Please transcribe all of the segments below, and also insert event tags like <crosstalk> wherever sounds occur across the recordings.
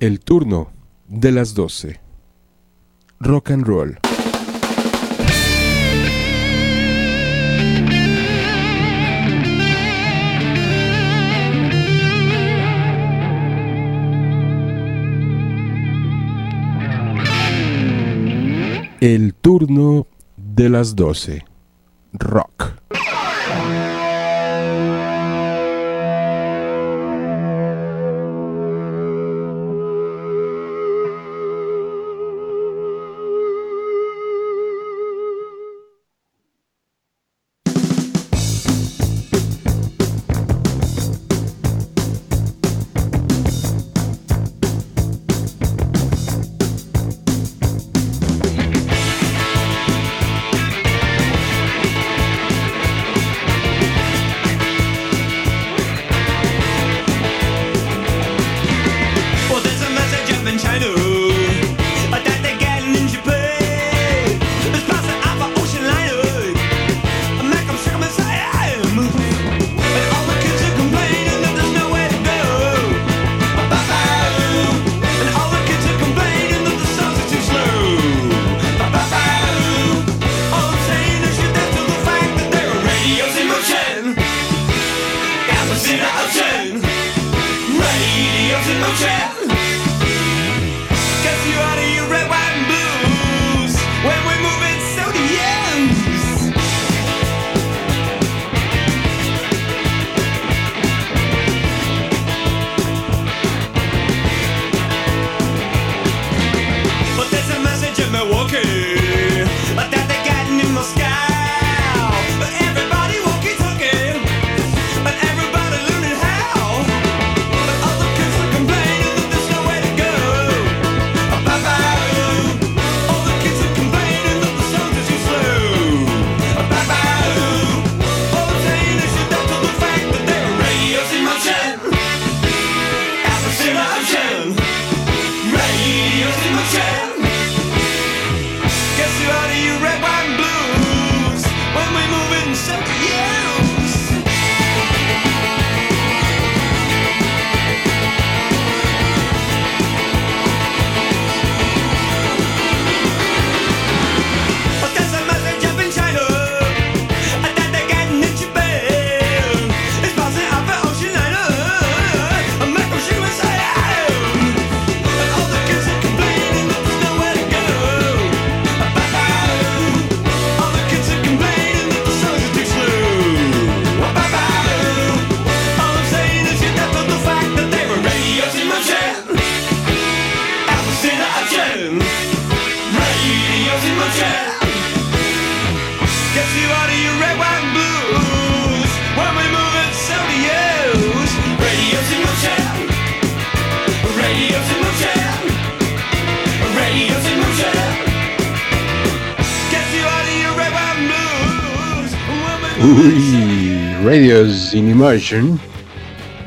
El turno de las 12. Rock and roll. El turno de las 12. Rock.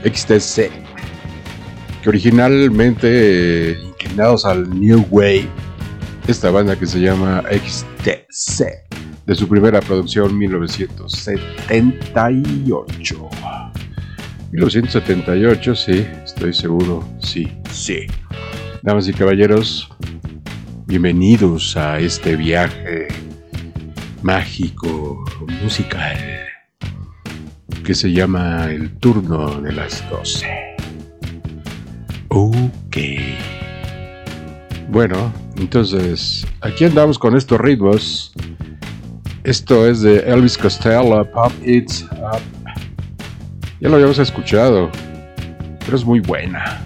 XTC, que originalmente inclinados al New Wave, esta banda que se llama XTC, de su primera producción 1978. 1978, sí, estoy seguro, sí, sí. Damas y caballeros, bienvenidos a este viaje mágico, musical que se llama El turno de las 12. Ok. Bueno, entonces aquí andamos con estos ritmos. Esto es de Elvis Costello, Pop It's Up. Ya lo habíamos escuchado, pero es muy buena.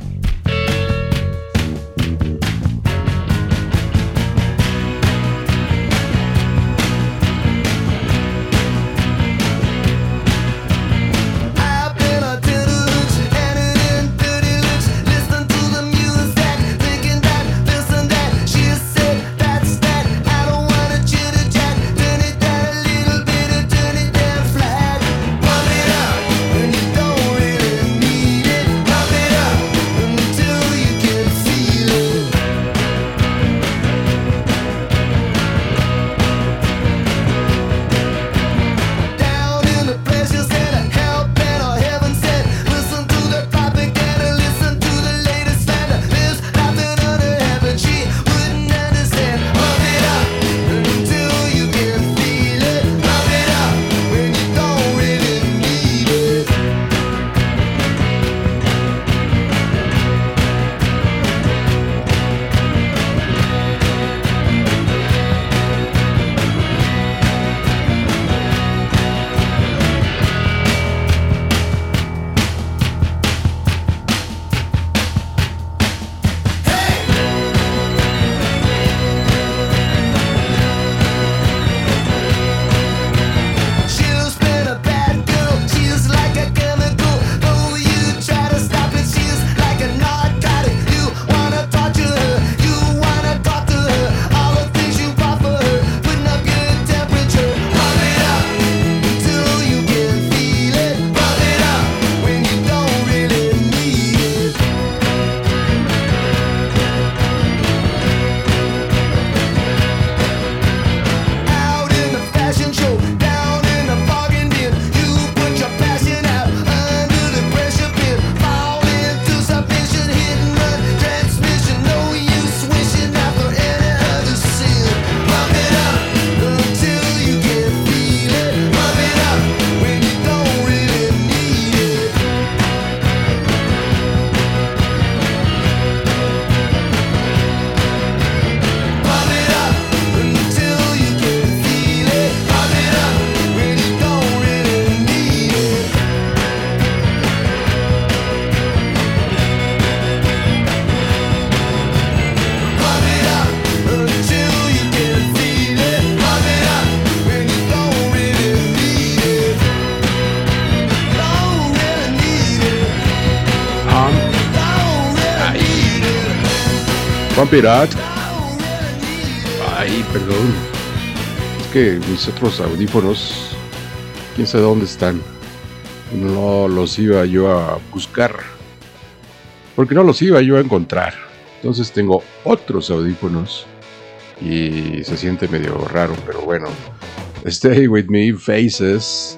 Ay, perdón. Es que mis otros audífonos, quién sabe dónde están. No los iba yo a buscar. Porque no los iba yo a encontrar. Entonces tengo otros audífonos. Y se siente medio raro, pero bueno. Stay with me, Faces.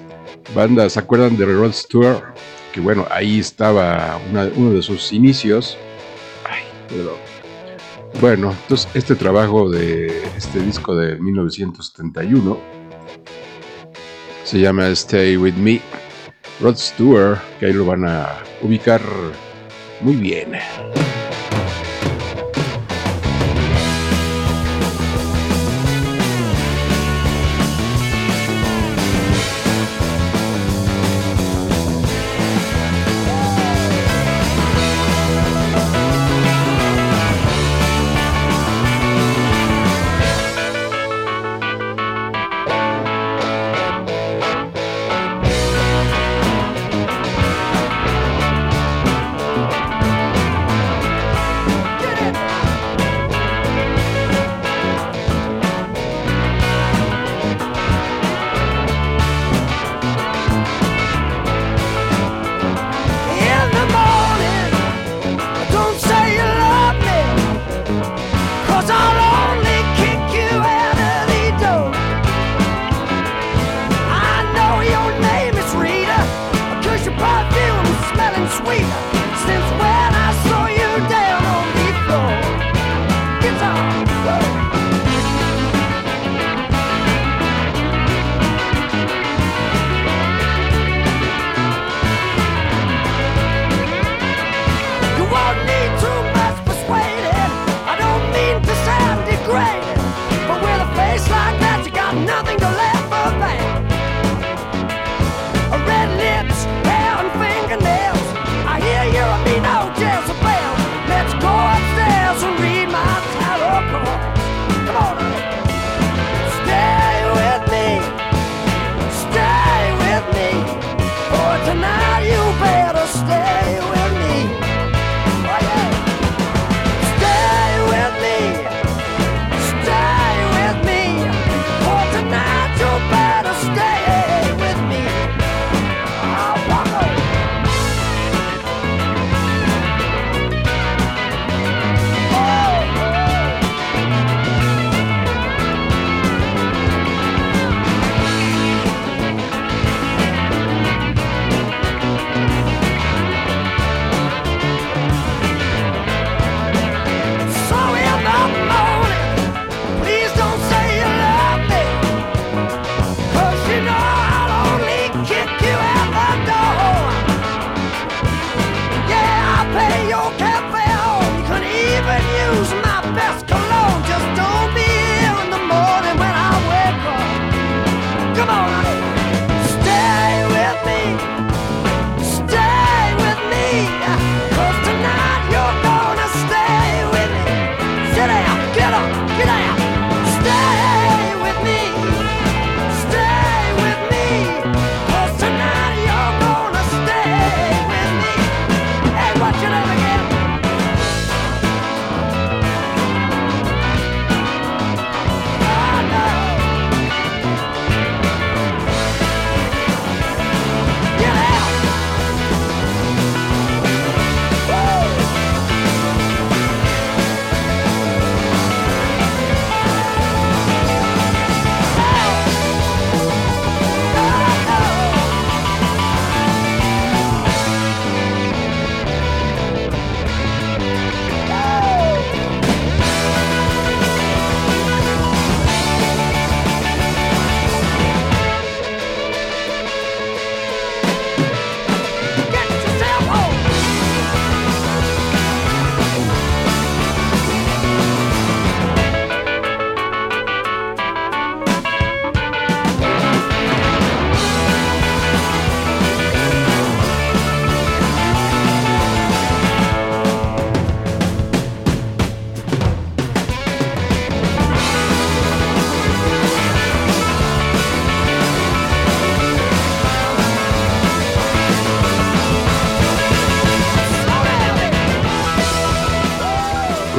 Banda, ¿se acuerdan de Rod Stewart? Que bueno, ahí estaba uno de sus inicios. Bueno, entonces este trabajo de este disco de 1971 se llama Stay With Me. Rod Stewart, que ahí lo van a ubicar muy bien.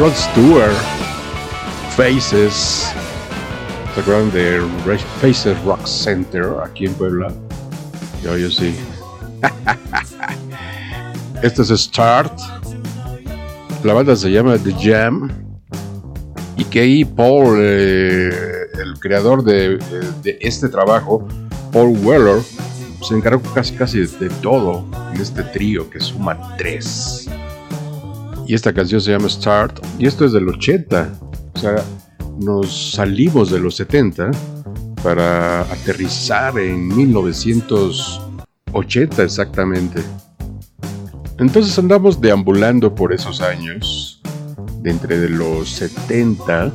Rod Stewart, Faces, ¿se acuerdan de Faces Rock Center aquí en Puebla? Yo, yo sí. <laughs> este es Start. La banda se llama The Jam. Y ahí Paul, eh, el creador de, de, este trabajo, Paul Weller, se encargó casi casi de todo en este trío que suma tres. Y esta canción se llama Start. Y esto es del 80. O sea, nos salimos de los 70 para aterrizar en 1980 exactamente. Entonces andamos deambulando por esos años, de entre de los 70.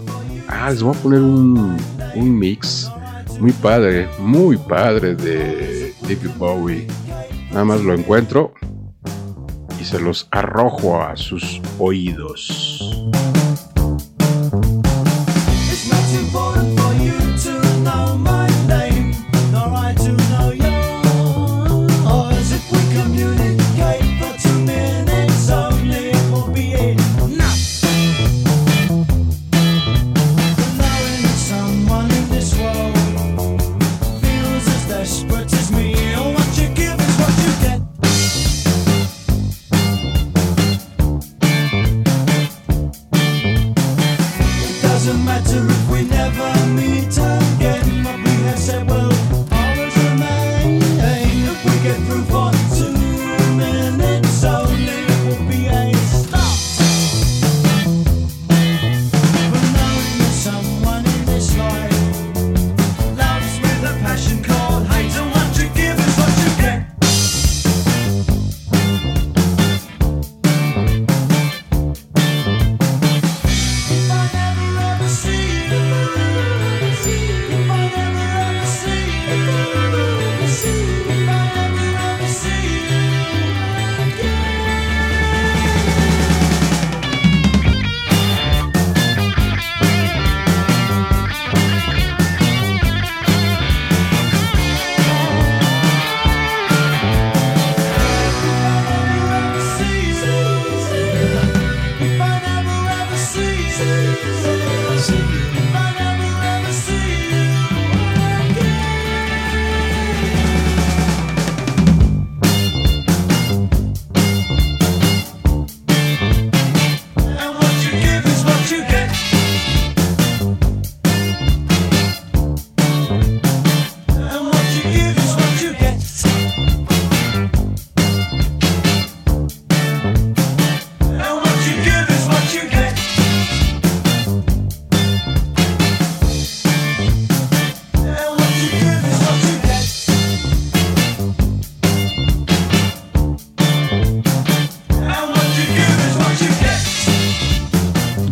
Ah, les voy a poner un, un mix muy padre, muy padre de David Bowie. Nada más lo encuentro y se los arrojo a sus oídos.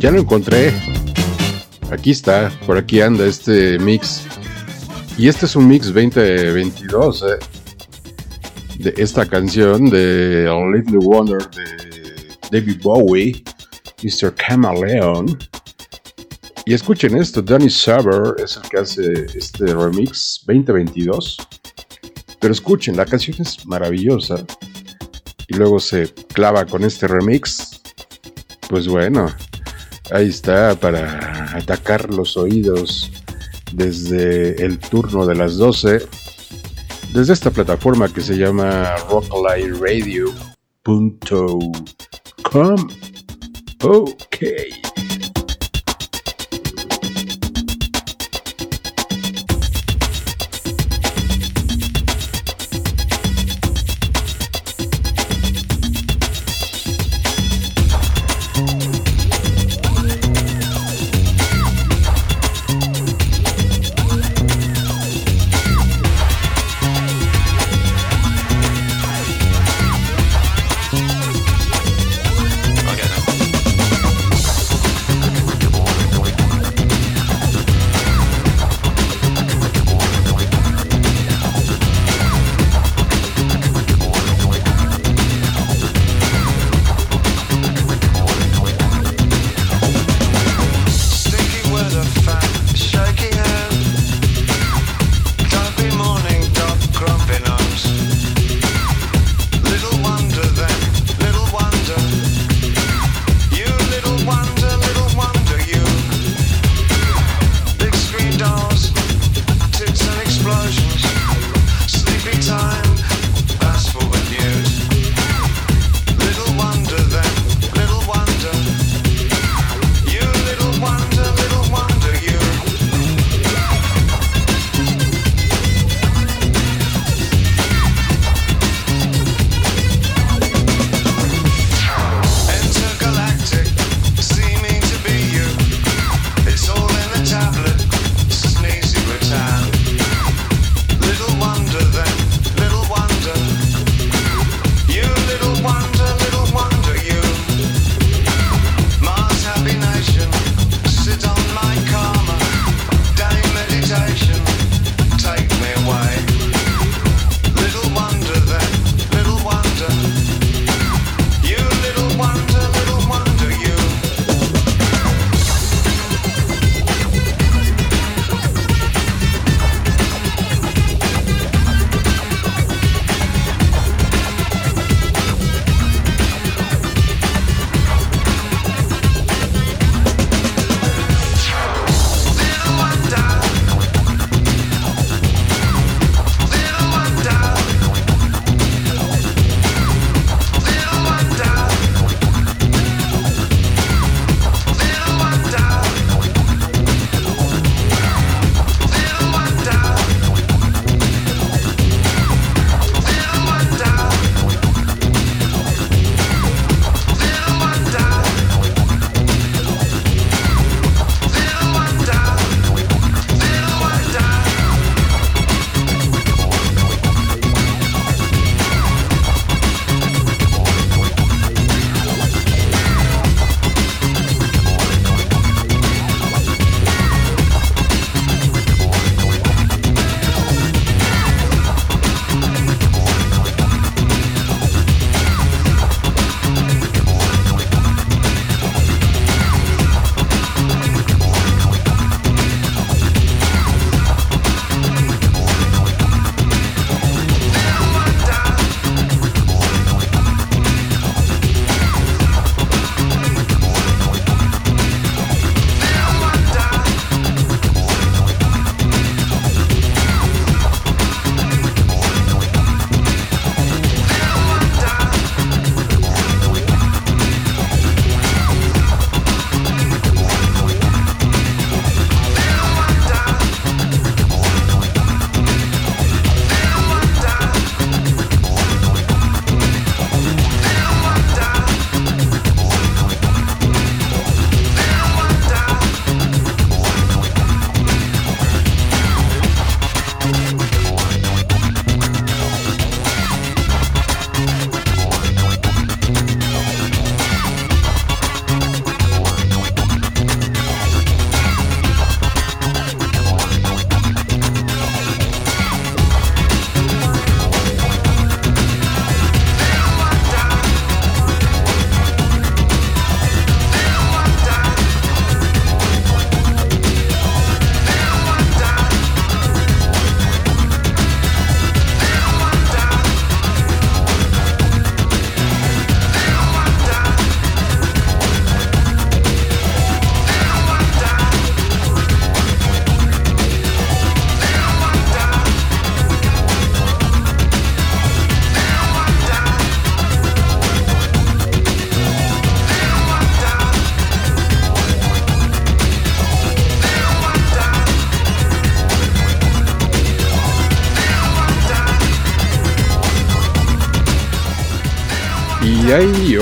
Ya lo encontré. Aquí está, por aquí anda este mix. Y este es un mix 2022 eh, de esta canción de Little Wonder de David Bowie, Mr. Camaleon. Y escuchen esto, Danny Saber es el que hace este remix 2022. Pero escuchen, la canción es maravillosa. Y luego se clava con este remix. Pues bueno, Ahí está, para atacar los oídos desde el turno de las 12, desde esta plataforma que se llama rocklightradio.com. Ok.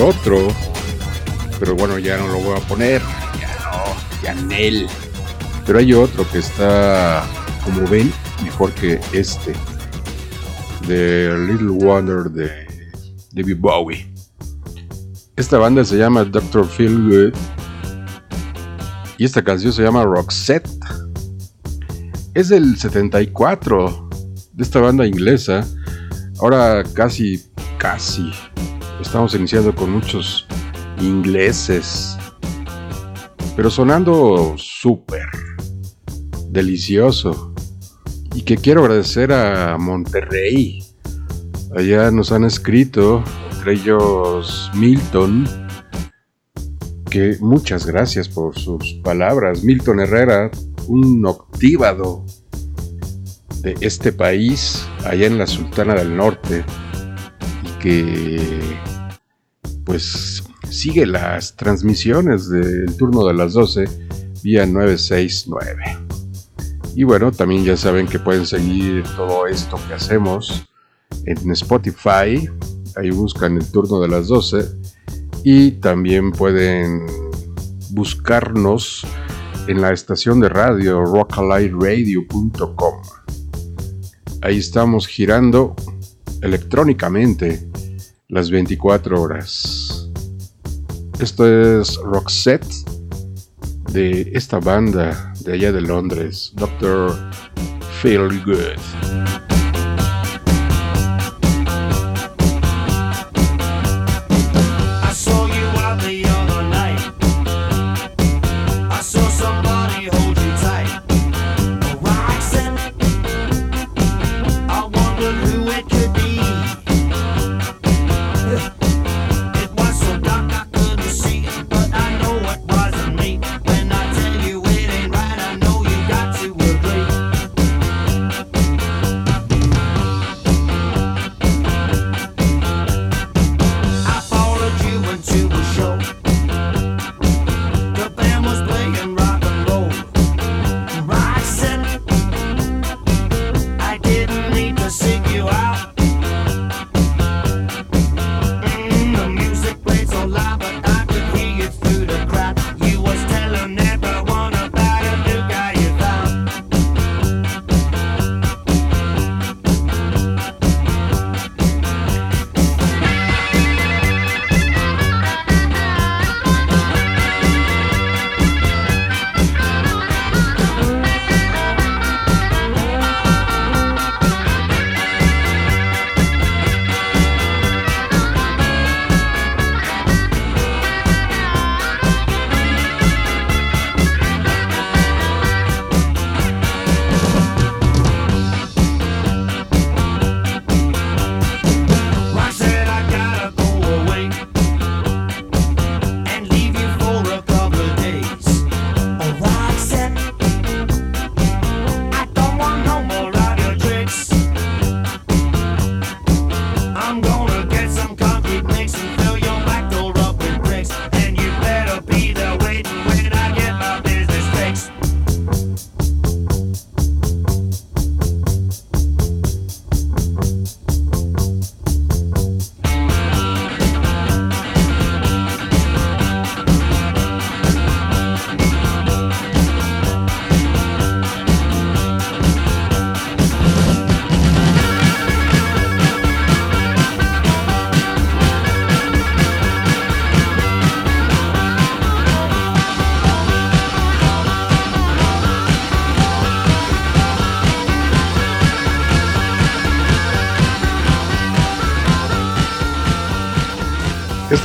Otro, pero bueno, ya no lo voy a poner, ya no, ya Nel. Pero hay otro que está, como ven, mejor que este, de Little Wonder de David Bowie. Esta banda se llama Dr. Feel Good y esta canción se llama Roxette. Es del 74 de esta banda inglesa. Ahora casi, casi estamos iniciando con muchos ingleses, pero sonando súper delicioso. Y que quiero agradecer a Monterrey. Allá nos han escrito, entre ellos Milton, que muchas gracias por sus palabras. Milton Herrera, un octívado de este país, allá en la Sultana del Norte, y que pues sigue las transmisiones del turno de las 12 vía 969. Y bueno, también ya saben que pueden seguir todo esto que hacemos en Spotify. Ahí buscan el turno de las 12. Y también pueden buscarnos en la estación de radio rockalightradio.com. Ahí estamos girando electrónicamente las 24 horas. Esto es Roxette de esta banda de allá de Londres, Dr. Feel Good.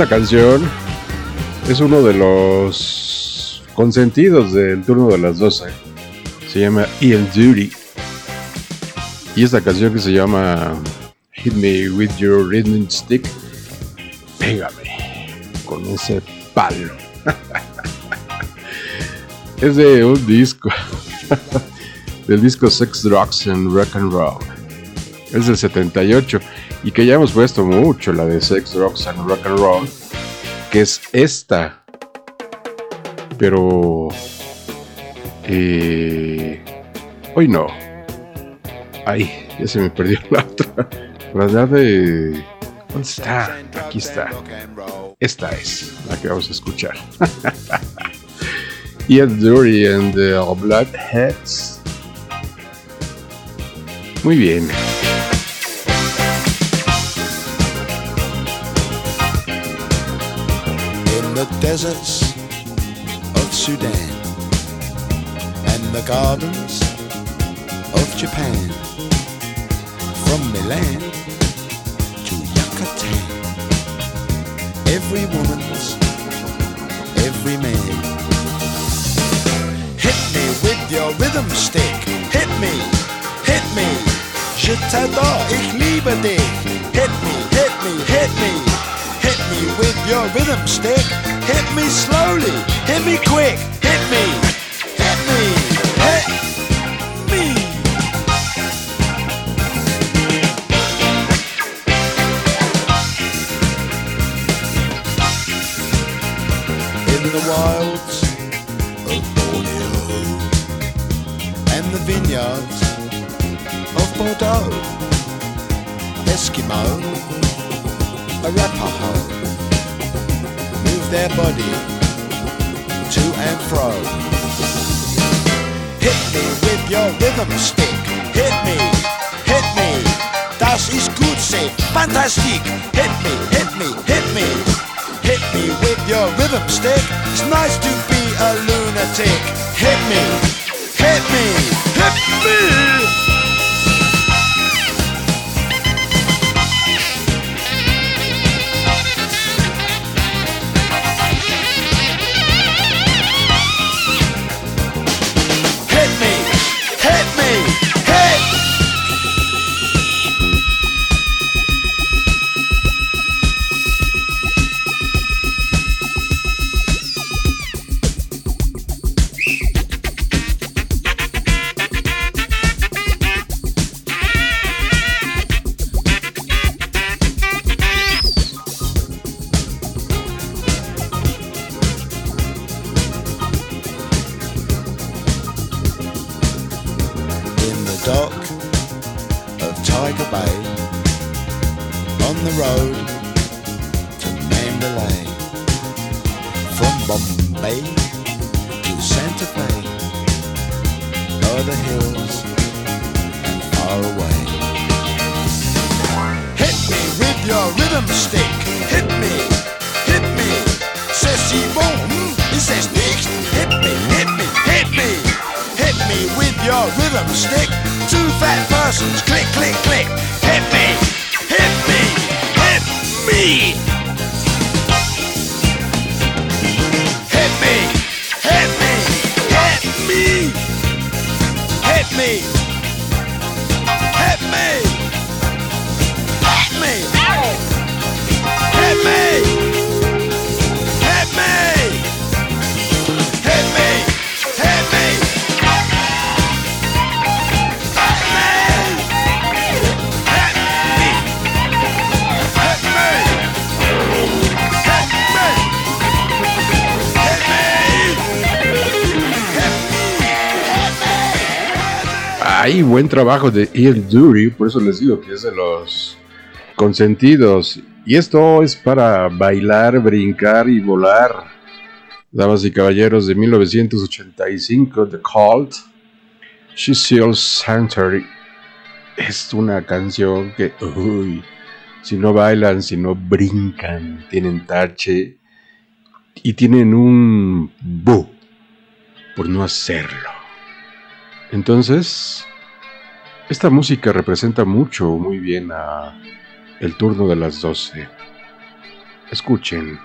Esta canción es uno de los consentidos del turno de las 12. Se llama Ian Duty. Y esta canción que se llama Hit Me With Your Rhythm Stick. Pégame con ese palo. <laughs> es de un disco. <laughs> del disco Sex, Drugs and Rock and Roll. Es del 78 y que ya hemos puesto mucho, la de Sex, Drugs and Rock and Roll, que es esta. Pero eh, hoy no. Ay, ya se me perdió <laughs> la otra. La de ¿Dónde está? Aquí está. Esta es la que vamos a escuchar. <laughs> Ian Dury and the Bloodheads. Muy bien. The deserts of Sudan and the gardens of Japan, from Milan to Yucatan, every woman's, every man. Hit me with your rhythm stick, hit me, hit me. Je t'adore, ich liebe dich. Hit me, hit me, hit me. With your rhythm stick. Hit me slowly, hit me quick. Hit me, hit me, hit me. In the wilds of Borneo and the vineyards of Bordeaux, Eskimo, Arapaho, their body to and fro. Hit me with your rhythm stick, hit me, hit me. Das ist gut, say, fantastic. Hit me, hit me, hit me. Hit me with your rhythm stick. It's nice to be a lunatic. Hit me, hit me, hit me. Buen trabajo de Ian Dury, por eso les digo que es de los consentidos. Y esto es para bailar, brincar y volar. Damas y caballeros de 1985, The Cult, Cecil Sanctuary. Es una canción que, uy, si no bailan, si no brincan, tienen tache y tienen un bu por no hacerlo. Entonces, esta música representa mucho, muy bien a el turno de las 12. Escuchen.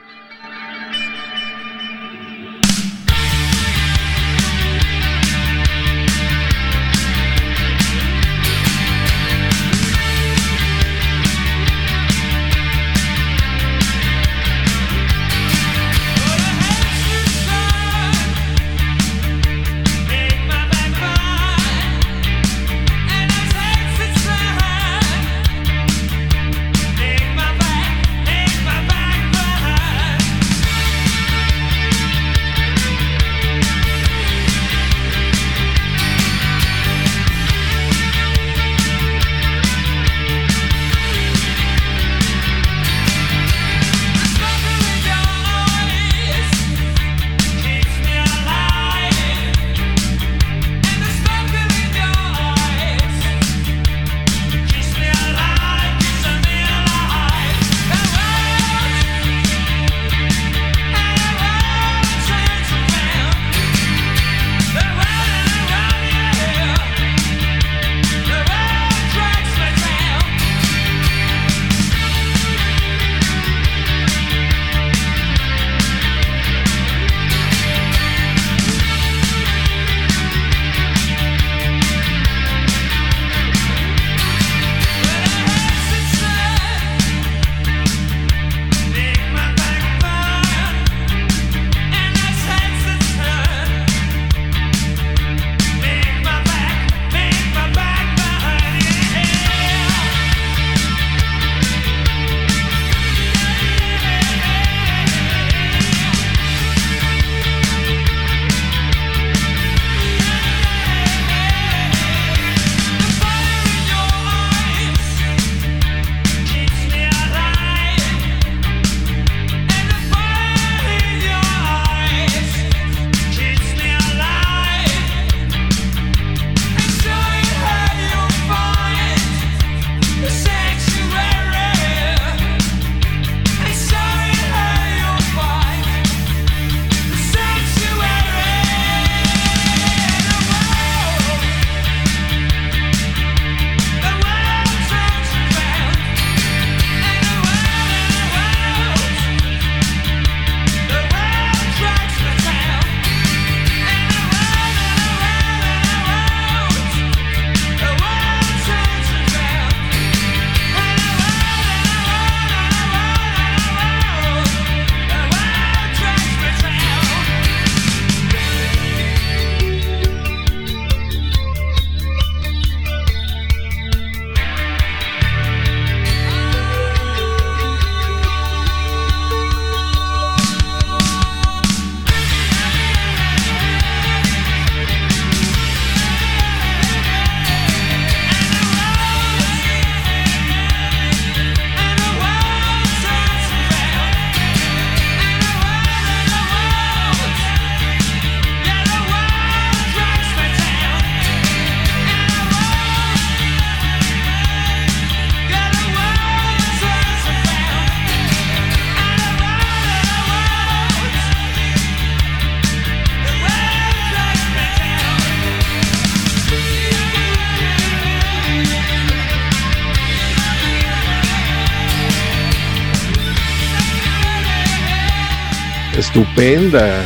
estupenda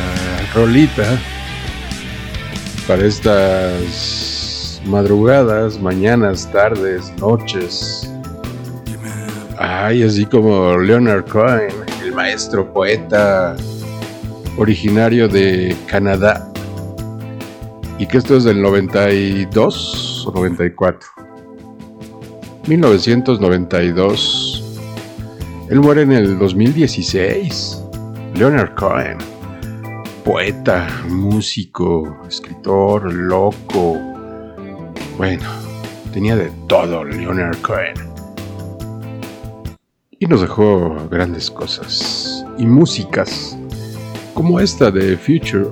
rolita para estas madrugadas, mañanas, tardes, noches. Ay, así como Leonard Cohen, el maestro poeta originario de Canadá. Y que esto es del 92 o 94. 1992. Él muere en el 2016. Leonard Cohen, poeta, músico, escritor, loco. Bueno, tenía de todo Leonard Cohen. Y nos dejó grandes cosas y músicas como esta de Future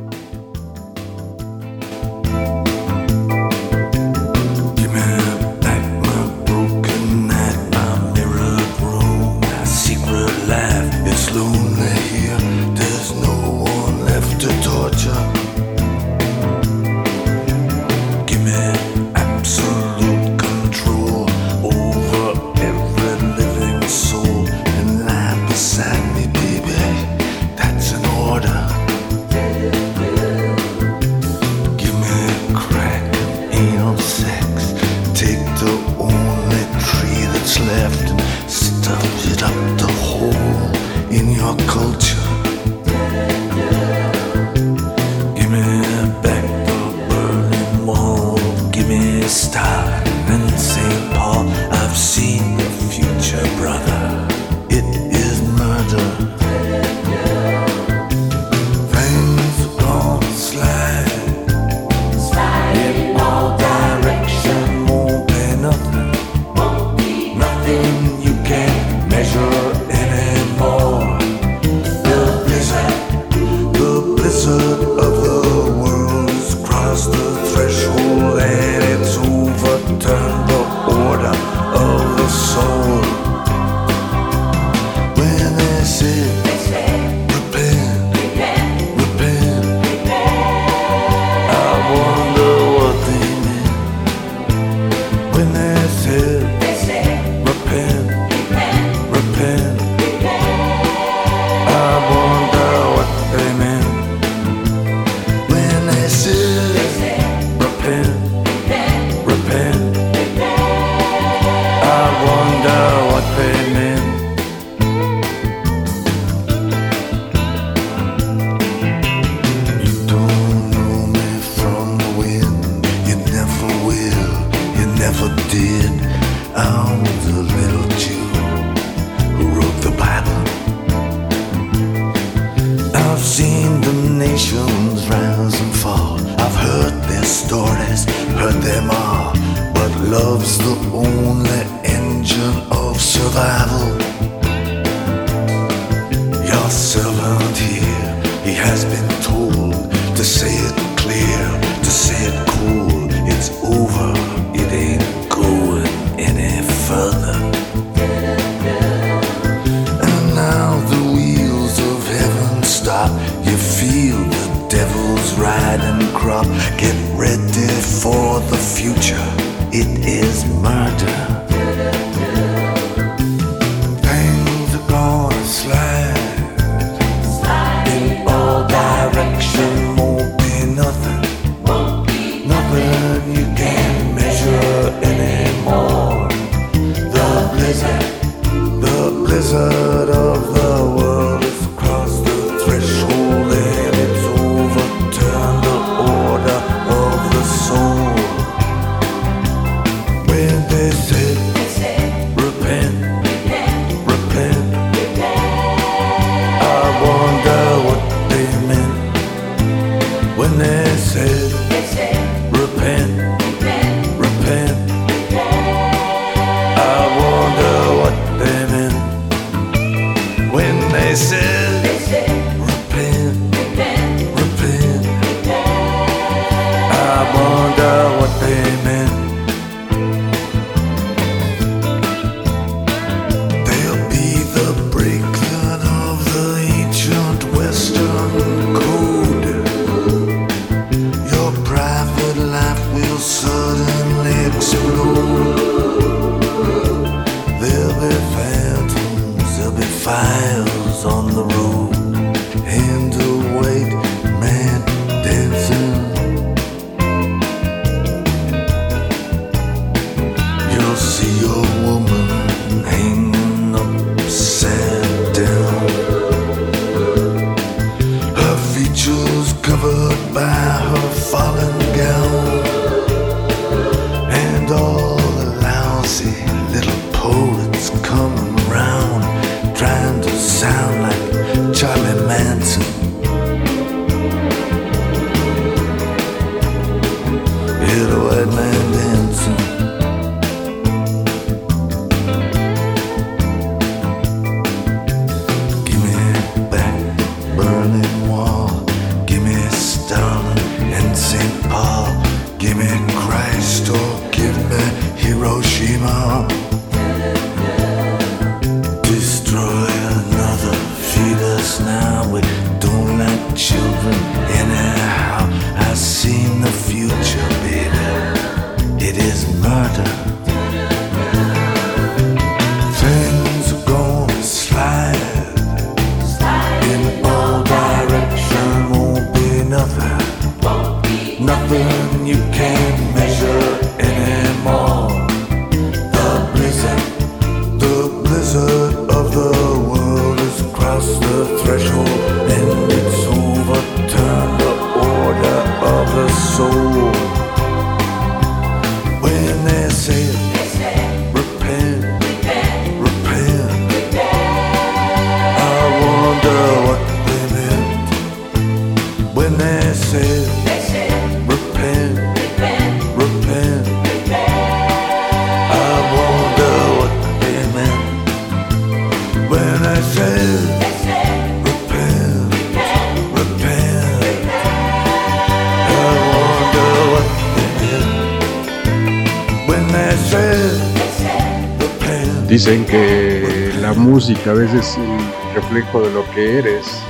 dicen que la música a veces es un reflejo de lo que eres,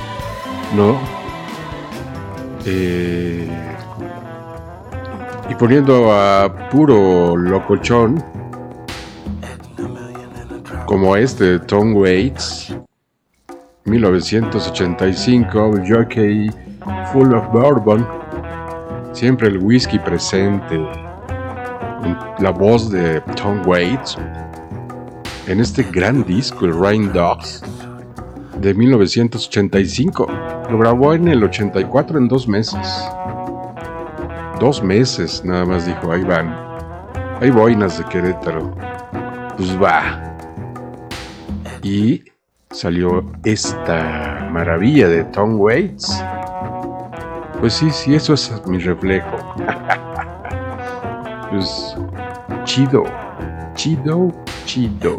¿no? Eh, y poniendo a puro locochón, como este de Tom Waits, 1985, Jockey Full of Bourbon, siempre el whisky presente, la voz de Tom Waits en este gran disco, el Rain Dogs, de 1985. Lo grabó en el 84 en dos meses. Dos meses, nada más dijo, ahí van. Hay boinas de Querétaro. Pues va. Y salió esta maravilla de Tom Waits. Pues sí, sí, eso es mi reflejo. <laughs> pues chido, chido Chido.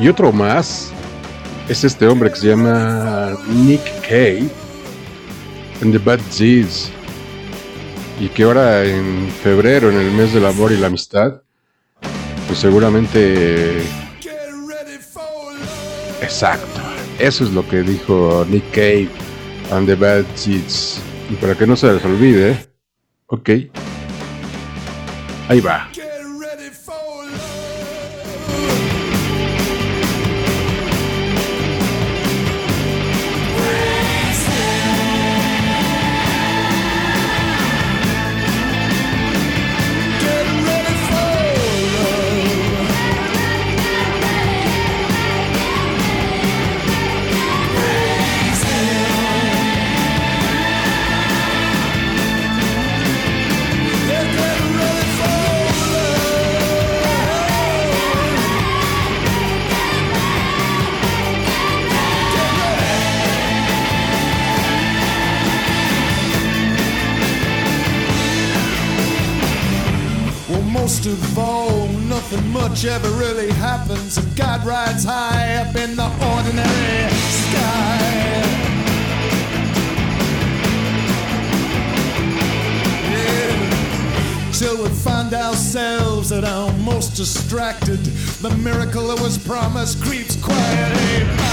Y otro más es este hombre que se llama Nick Kay en The Bad Seeds. Y que ahora en febrero, en el mes del amor y la amistad, pues seguramente. Exacto. Eso es lo que dijo Nick Cave and the Bad Seeds. Y para que no se les olvide, ok. Ahí va. much ever really happens, if God rides high up in the ordinary sky. till we find ourselves at our most distracted. The miracle that was promised creeps quietly.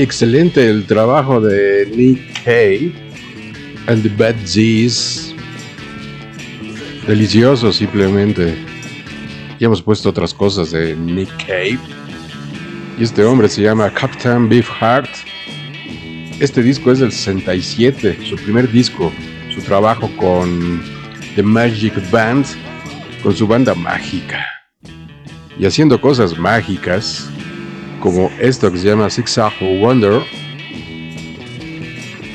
Excelente el trabajo de Nick Cave and the Bad G's. Delicioso, simplemente. Ya hemos puesto otras cosas de Nick Cave. Y este hombre se llama Captain Beefheart. Este disco es del 67, su primer disco, su trabajo con The Magic Band, con su banda mágica. Y haciendo cosas mágicas, como esto que se llama Zigzag Wonder.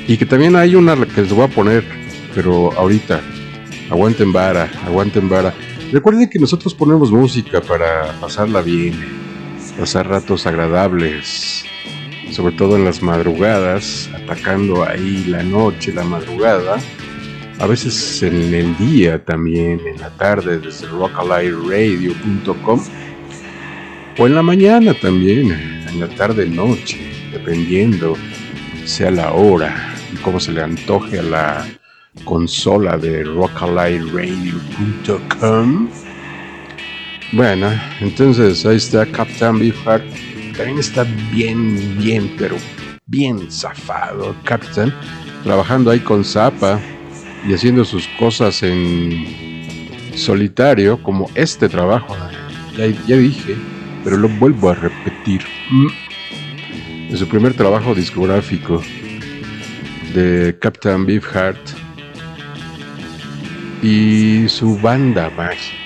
Y que también hay una que les voy a poner, pero ahorita. Aguanten vara, aguanten vara. Recuerden que nosotros ponemos música para pasarla bien, pasar ratos agradables, sobre todo en las madrugadas, atacando ahí la noche, la madrugada. A veces en el día también, en la tarde, desde rockalightradio.com o en la mañana también, en la tarde noche, dependiendo sea la hora y cómo se le antoje a la consola de rockalightradio.com. Bueno, entonces ahí está Captain Beefheart. También está bien, bien, pero bien zafado Captain. Trabajando ahí con Zappa y haciendo sus cosas en solitario, como este trabajo. Ya, ya dije, pero lo vuelvo a repetir. En su primer trabajo discográfico de Captain Beefheart y su banda mágica.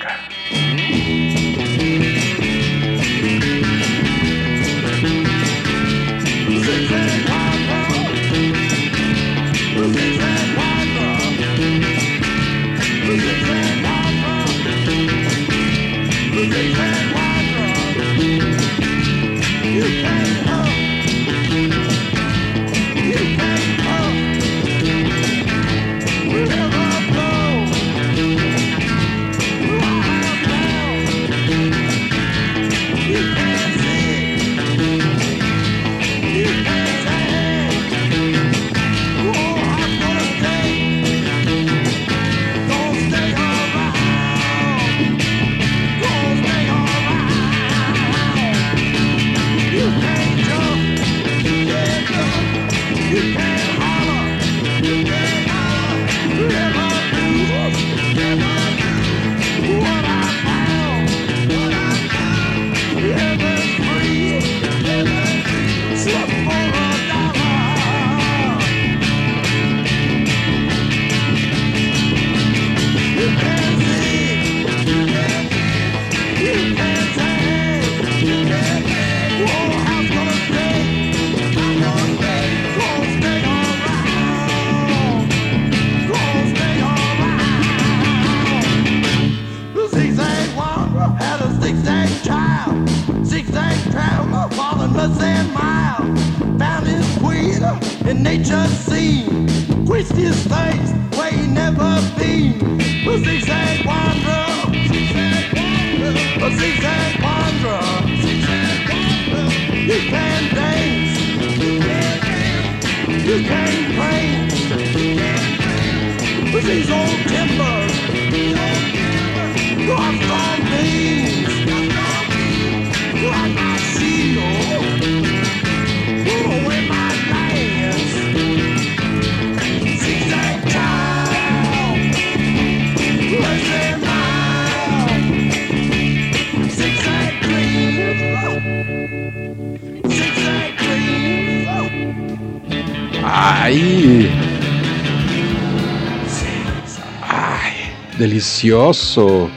Delicioso.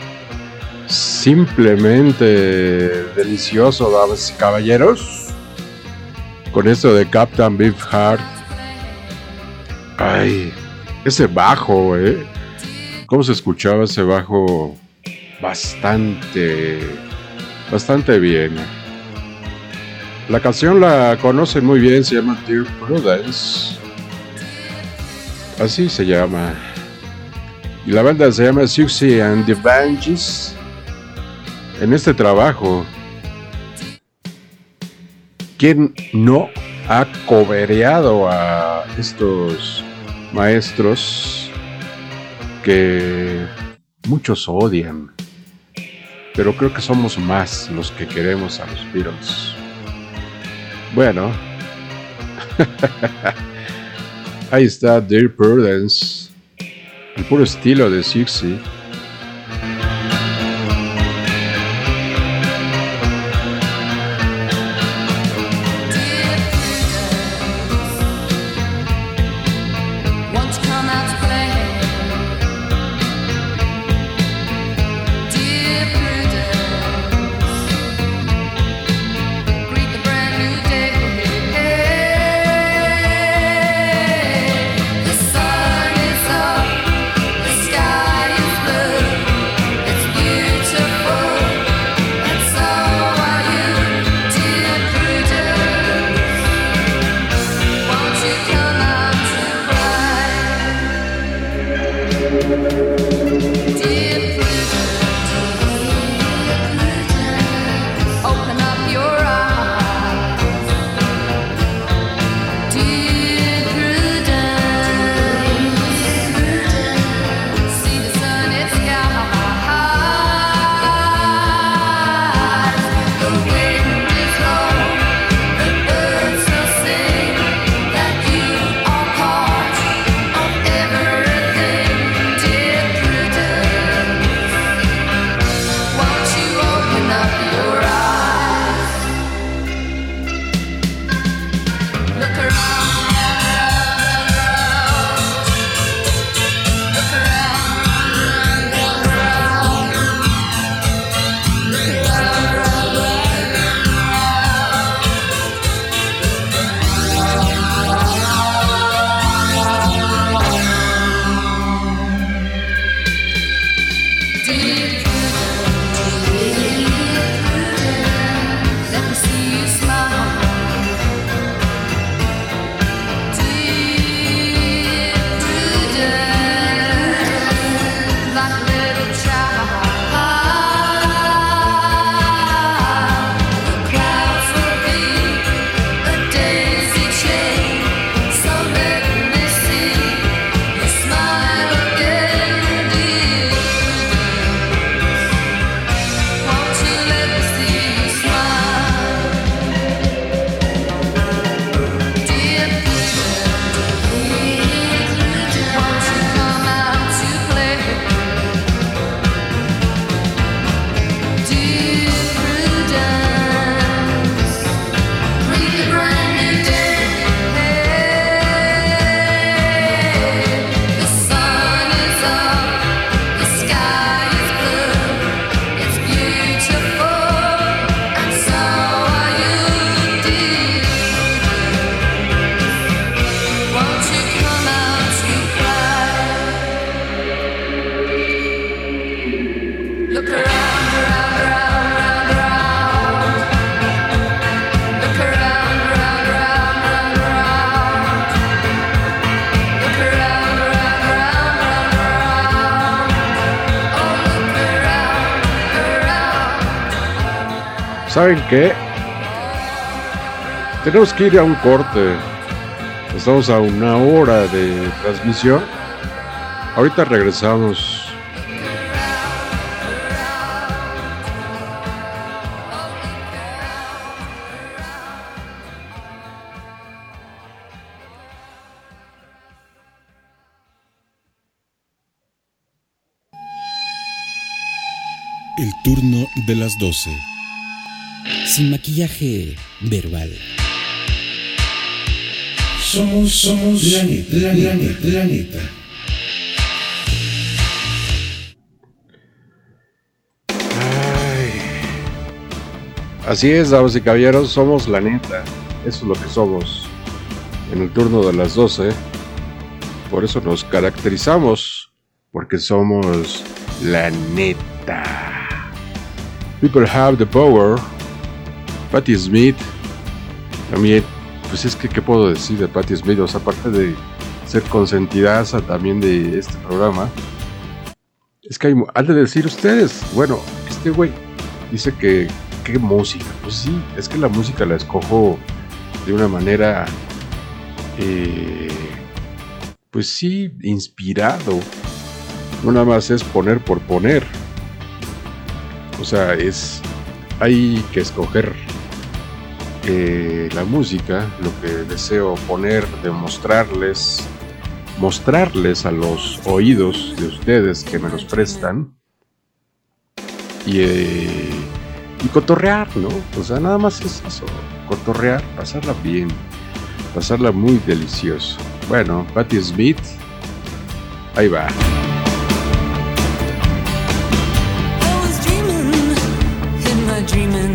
Simplemente delicioso, damas y caballeros. Con esto de Captain Beefheart. Ay, ese bajo, ¿eh? ¿Cómo se escuchaba ese bajo? Bastante, bastante bien. La canción la conocen muy bien, se llama Dear Prudence. Así se llama. Y la banda se llama Suxy and the Banshees. En este trabajo, ¿quién no ha cobereado a estos maestros que muchos odian? Pero creo que somos más los que queremos a los Beatles. Bueno, <laughs> Ahí está Dear Prudence. El puro estilo de Sixty. Dear ¿Saben qué? Tenemos que ir a un corte. Estamos a una hora de transmisión. Ahorita regresamos. El turno de las 12. Sin maquillaje verbal. Somos, somos la neta, la neta, la neta. Así es, damas y caballeros, somos la neta. Eso es lo que somos. En el turno de las 12. Por eso nos caracterizamos. Porque somos la neta. People have the power. Patti Smith. También, pues es que, ¿qué puedo decir de Patti Smith? O sea, aparte de ser consentidaza también de este programa. Es que hay, han de decir ustedes, bueno, este güey dice que qué música. Pues sí, es que la música la escojo de una manera, eh, pues sí, inspirado. No nada más es poner por poner. O sea, es, hay que escoger la música, lo que deseo poner, demostrarles, mostrarles a los oídos de ustedes que me los prestan y, eh, cotorrear, ¿no? O sea, nada más es eso, cotorrear, pasarla bien, pasarla muy delicioso. Bueno, Patti Smith, ahí va. Dreaming,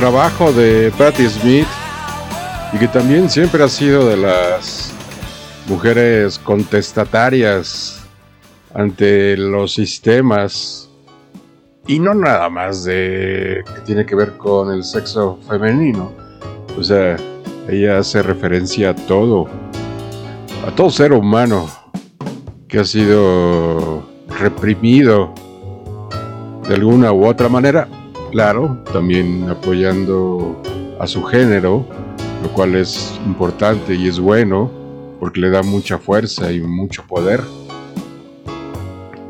trabajo de Patti Smith y que también siempre ha sido de las mujeres contestatarias ante los sistemas y no nada más de que tiene que ver con el sexo femenino. O sea, ella hace referencia a todo, a todo ser humano que ha sido reprimido de alguna u otra manera. Claro, también apoyando a su género, lo cual es importante y es bueno porque le da mucha fuerza y mucho poder.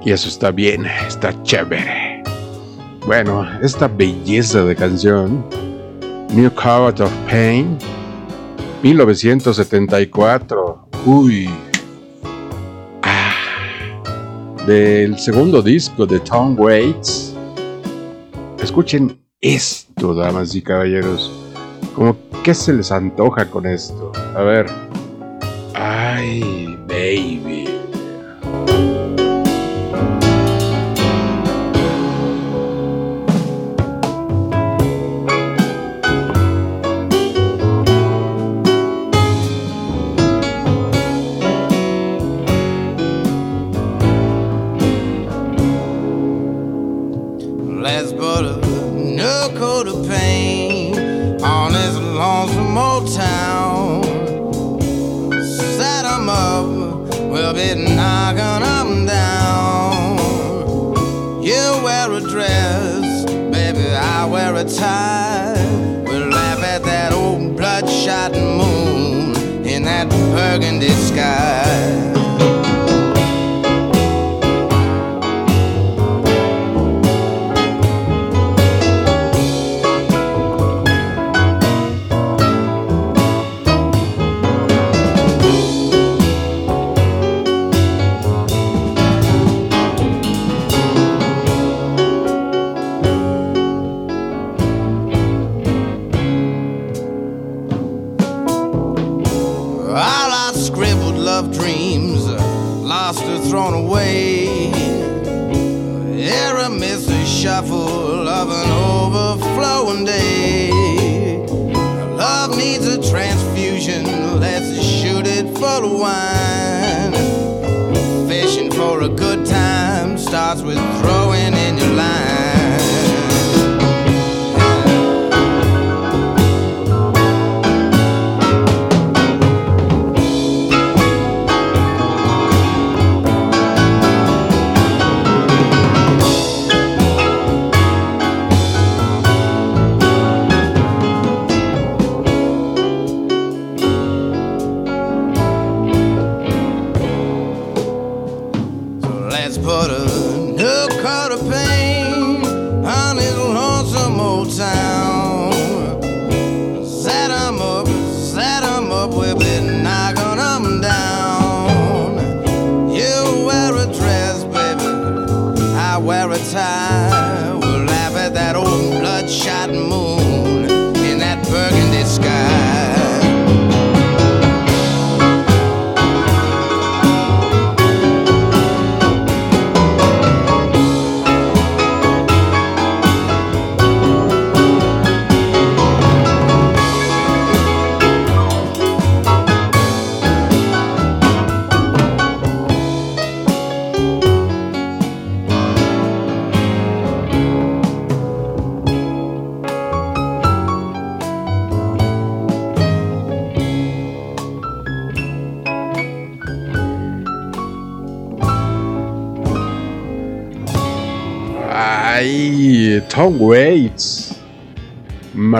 Y eso está bien, está chévere. Bueno, esta belleza de canción, New Code of Pain, 1974. Uy. Ah, del segundo disco de Tom Waits. Escuchen esto, damas y caballeros. Como ¿Qué se les antoja con esto? A ver. Ay, baby.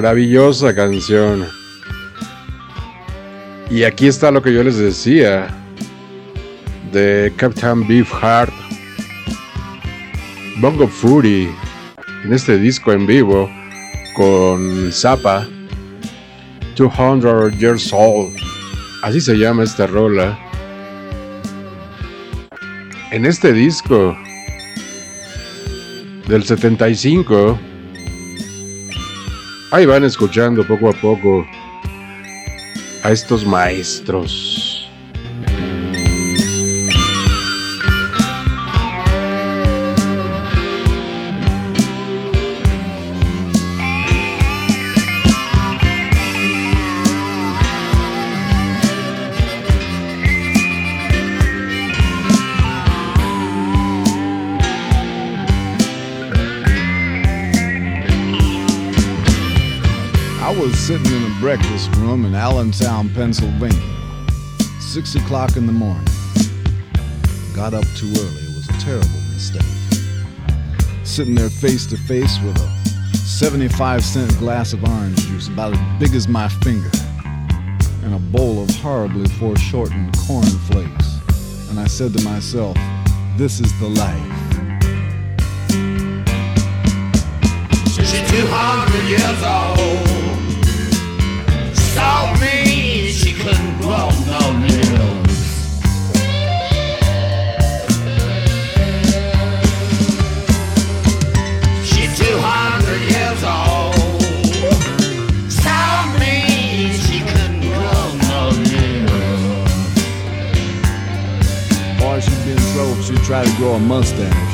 Maravillosa canción. Y aquí está lo que yo les decía de Captain Beefheart. Bongo Fury en este disco en vivo con Zappa 200 Years Old. Así se llama esta rola. En este disco del 75. Ahí van escuchando poco a poco a estos maestros. Room in Allentown, Pennsylvania. Six o'clock in the morning. Got up too early. It was a terrible mistake. Sitting there face to face with a 75 cent glass of orange juice, about as big as my finger, and a bowl of horribly foreshortened corn flakes. And I said to myself, this is the life. She's 200 years old. Saw me, she couldn't grow no limbs. She's 200 years old. Saw me, she couldn't grow no limbs. Boy, she'd be trouble she tried to grow a mustache.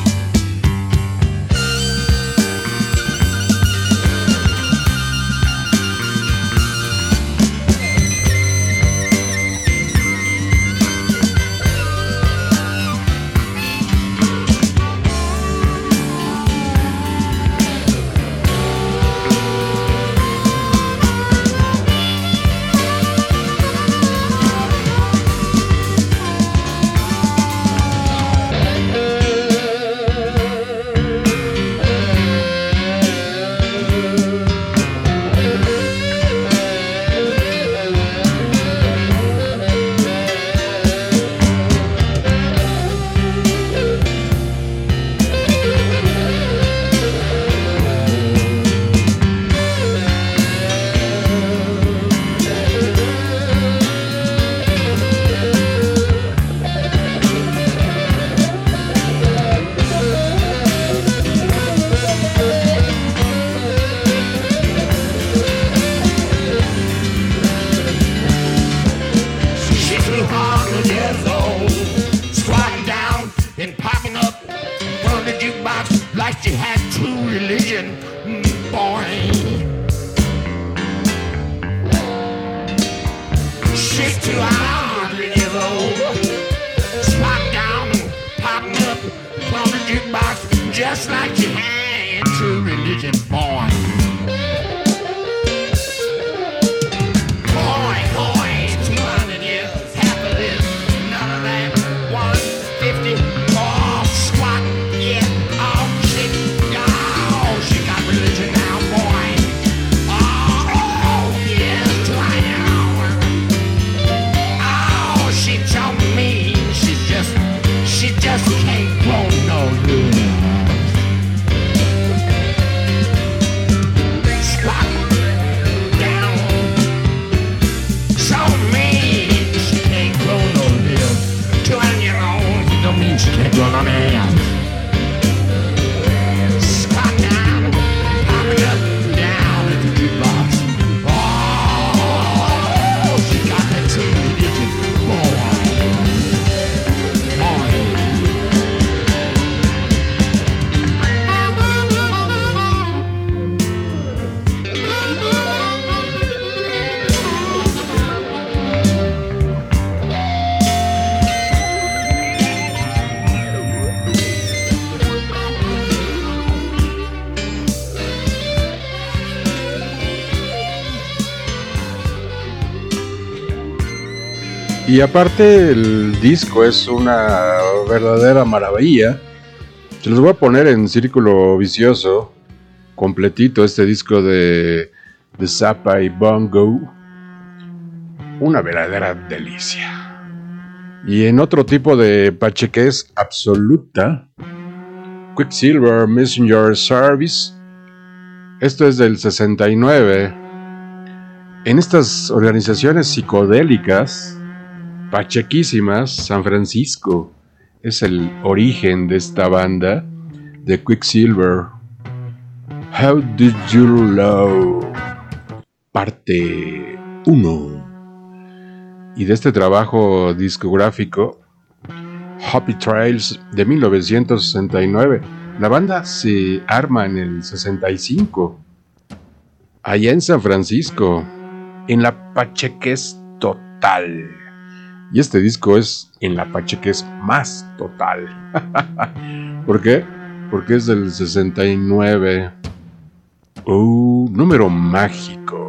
Y aparte el disco es una verdadera maravilla. Se los voy a poner en círculo vicioso, completito este disco de, de Zappa y Bongo. Una verdadera delicia. Y en otro tipo de pachequez absoluta, Quicksilver Messenger Service. Esto es del 69. En estas organizaciones psicodélicas, pachequísimas, San Francisco es el origen de esta banda de Quicksilver. How Did You Love? Parte 1. Y de este trabajo discográfico, Happy Trails de 1969. La banda se arma en el 65, allá en San Francisco, en la Pacheques total. Y este disco es en la Pacheques más total. <laughs> ¿Por qué? Porque es del 69. Uh, número mágico.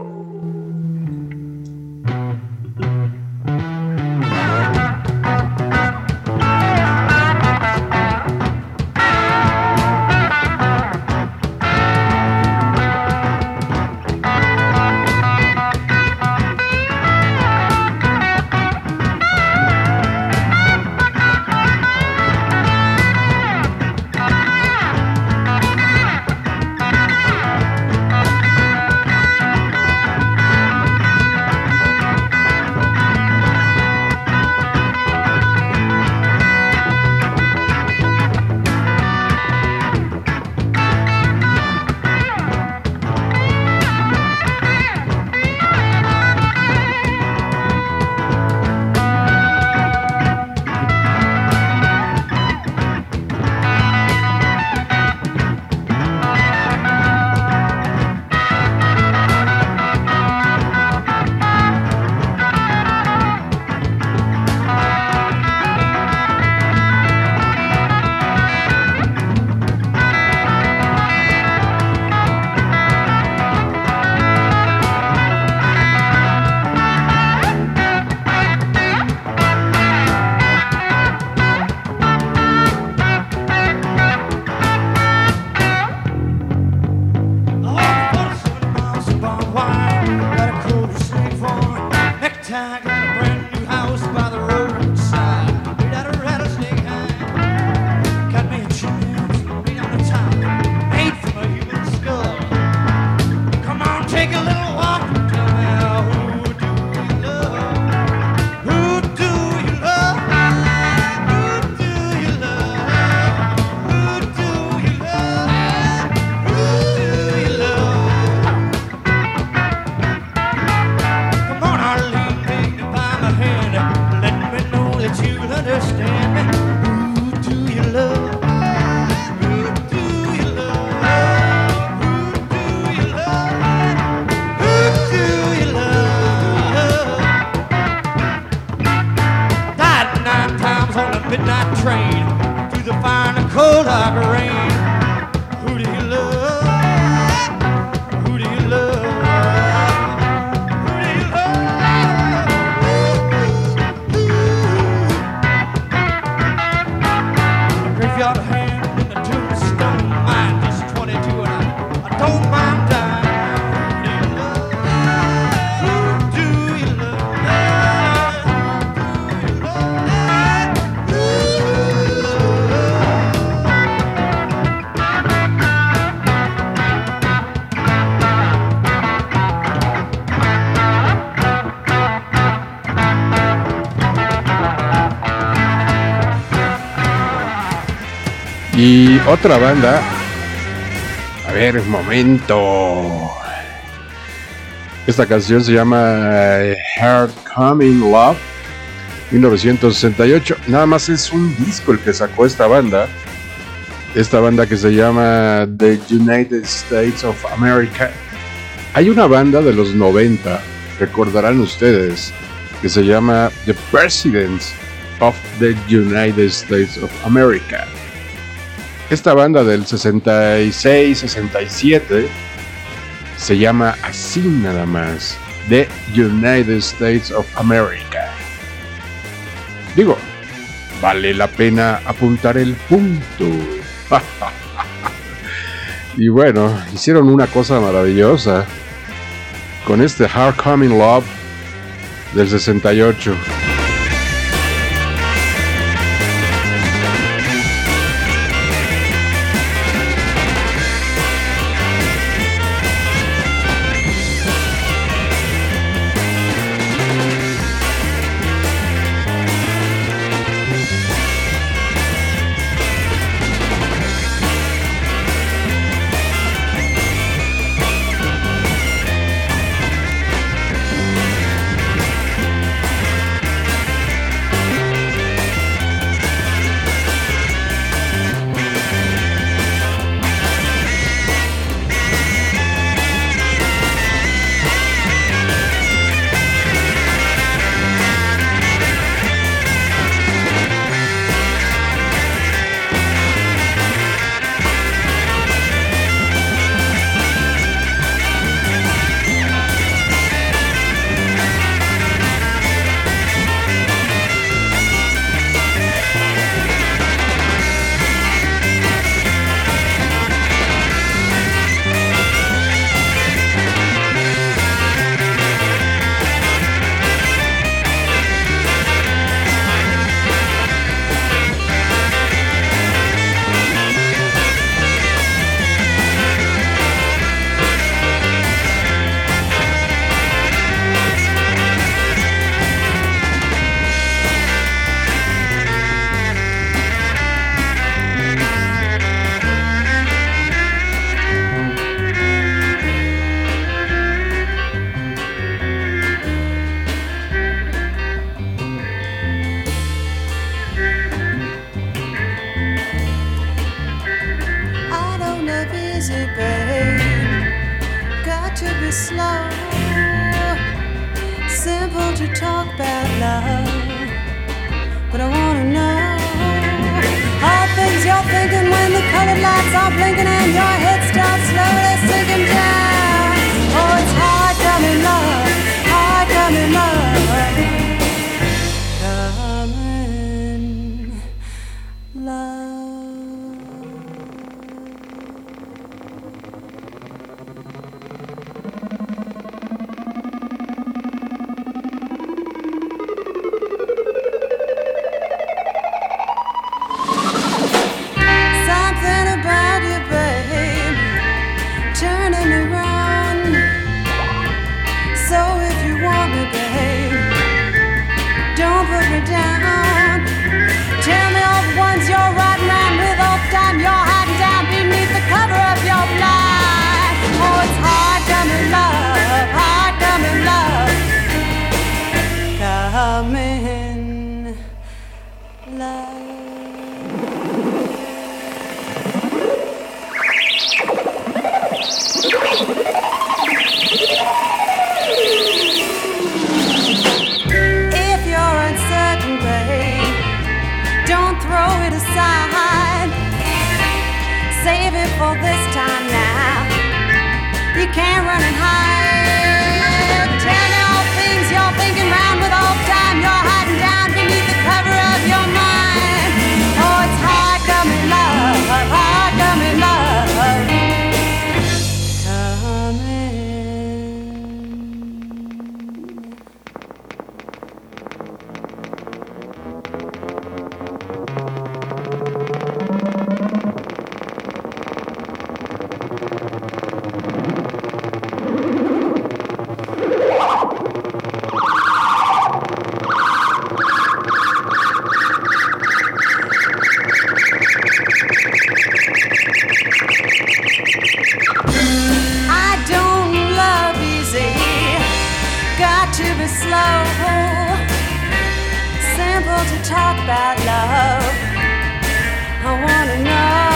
Otra banda. A ver, un momento. Esta canción se llama eh, Hard Coming Love 1968. Nada más es un disco el que sacó esta banda. Esta banda que se llama The United States of America. Hay una banda de los 90, recordarán ustedes, que se llama The Presidents of the United States of America. Esta banda del 66-67 se llama así nada más, The United States of America. Digo, vale la pena apuntar el punto. <laughs> y bueno, hicieron una cosa maravillosa con este Hard Coming Love del 68. To be slow. Simple to talk about love. I wanna know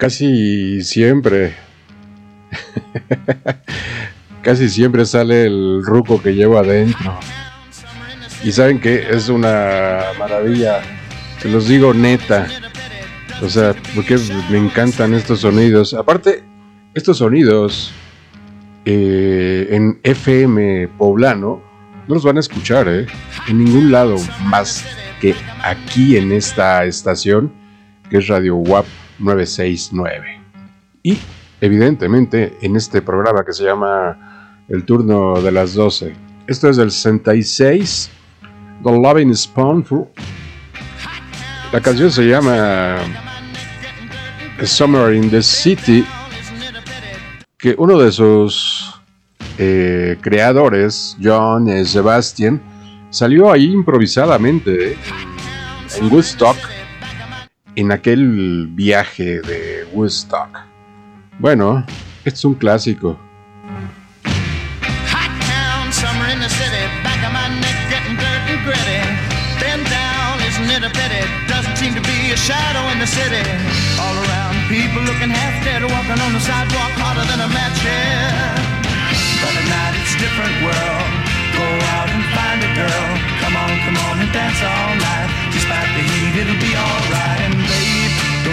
Casi siempre. <laughs> Casi siempre sale el ruco que llevo adentro. Y saben que es una maravilla. Se los digo neta. O sea, porque me encantan estos sonidos. Aparte, estos sonidos eh, en FM poblano no los van a escuchar, ¿eh? En ningún lado más que aquí en esta estación, que es Radio WAP 969. Y evidentemente en este programa que se llama El turno de las 12. Esto es del 66, The Loving Spoonful. La canción se llama Summer in the City, que uno de sus eh, creadores, John Sebastian, salió ahí improvisadamente en Woodstock, en aquel viaje de Woodstock. Bueno, es un clásico. Shadow in the city. All around, people looking on the sidewalk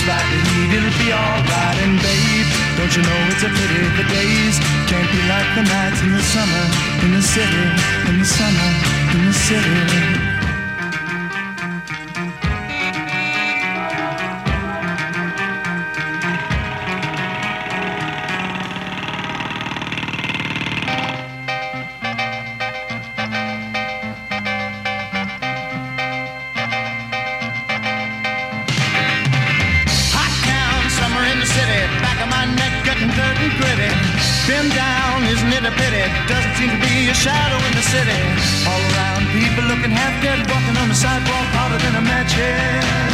Heat, it'll be alright. And babe, don't you know it's a pity the days can't be like the nights in the summer in the city, in the summer in the city. City. All around, people looking half dead, walking on the sidewalk harder than a match head.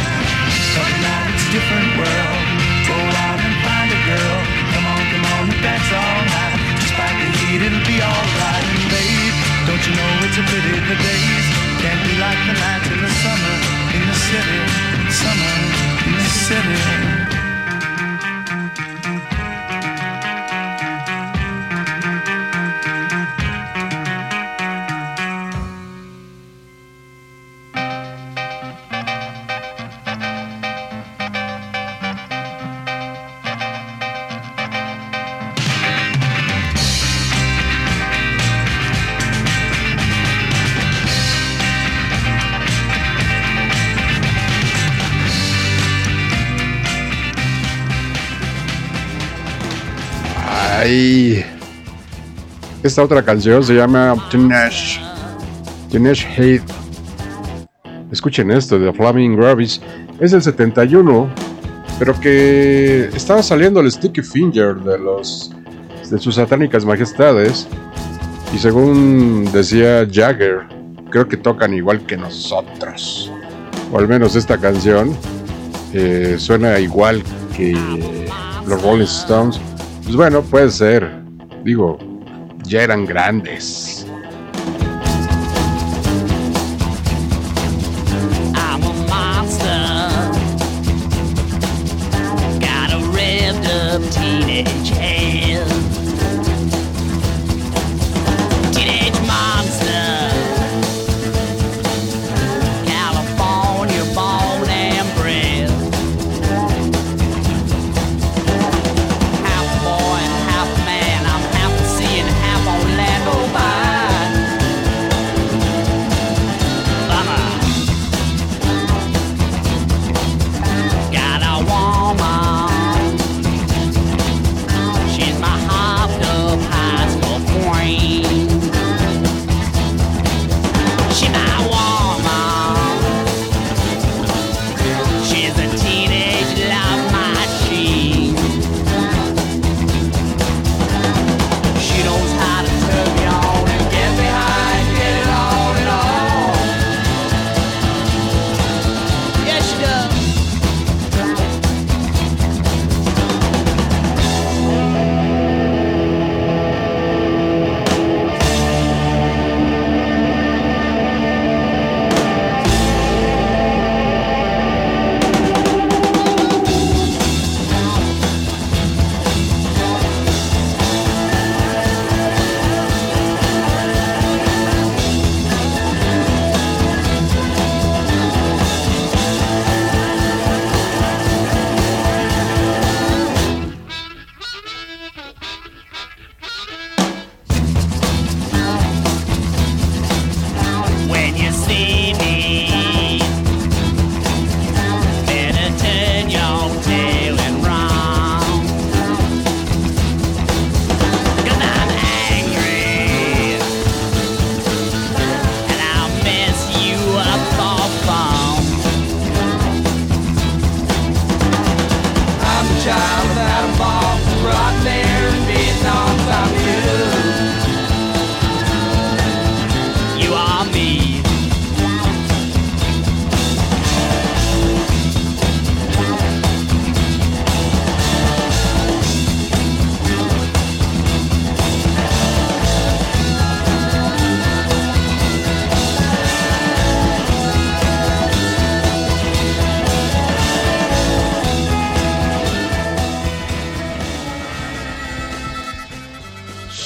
But now it's a different world. Go out and find a girl. Come on, come on and dance all night. Despite the heat, it'll be alright. And babe, don't you know it's a pity the days can't be like the nights in the summer in the city. Summer in the city. Esta otra canción se llama Teenage, Teenage Hate. Escuchen esto de Flaming Rabbits. Es del 71, pero que estaba saliendo el Sticky Finger de los de sus satánicas majestades. Y según decía Jagger, creo que tocan igual que nosotros. O al menos esta canción eh, suena igual que los Rolling Stones. Pues bueno, puede ser. Digo, ya eran grandes.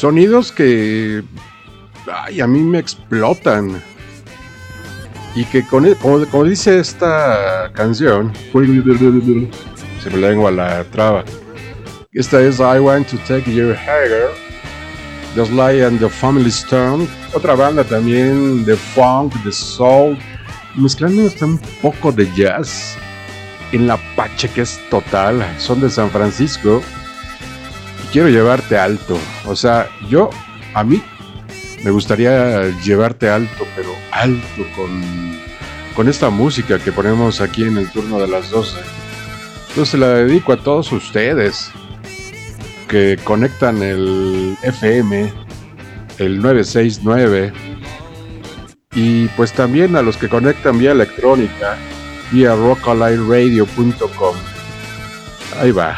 Sonidos que ay, a mí me explotan. Y que con, e- como, dice esta canción, se me lengua la traba. Esta es I Want to Take Your Hair, The Sly and the Family Stone, otra banda también de funk, de soul, mezclando hasta un poco de jazz en la pache que es total. Son de San Francisco quiero llevarte alto. O sea, yo, a mí, me gustaría llevarte alto, pero alto con, con esta música que ponemos aquí en el turno de las 12. Entonces la dedico a todos ustedes que conectan el FM, el 969, y pues también a los que conectan vía electrónica, vía rockalineradio.com. Ahí va.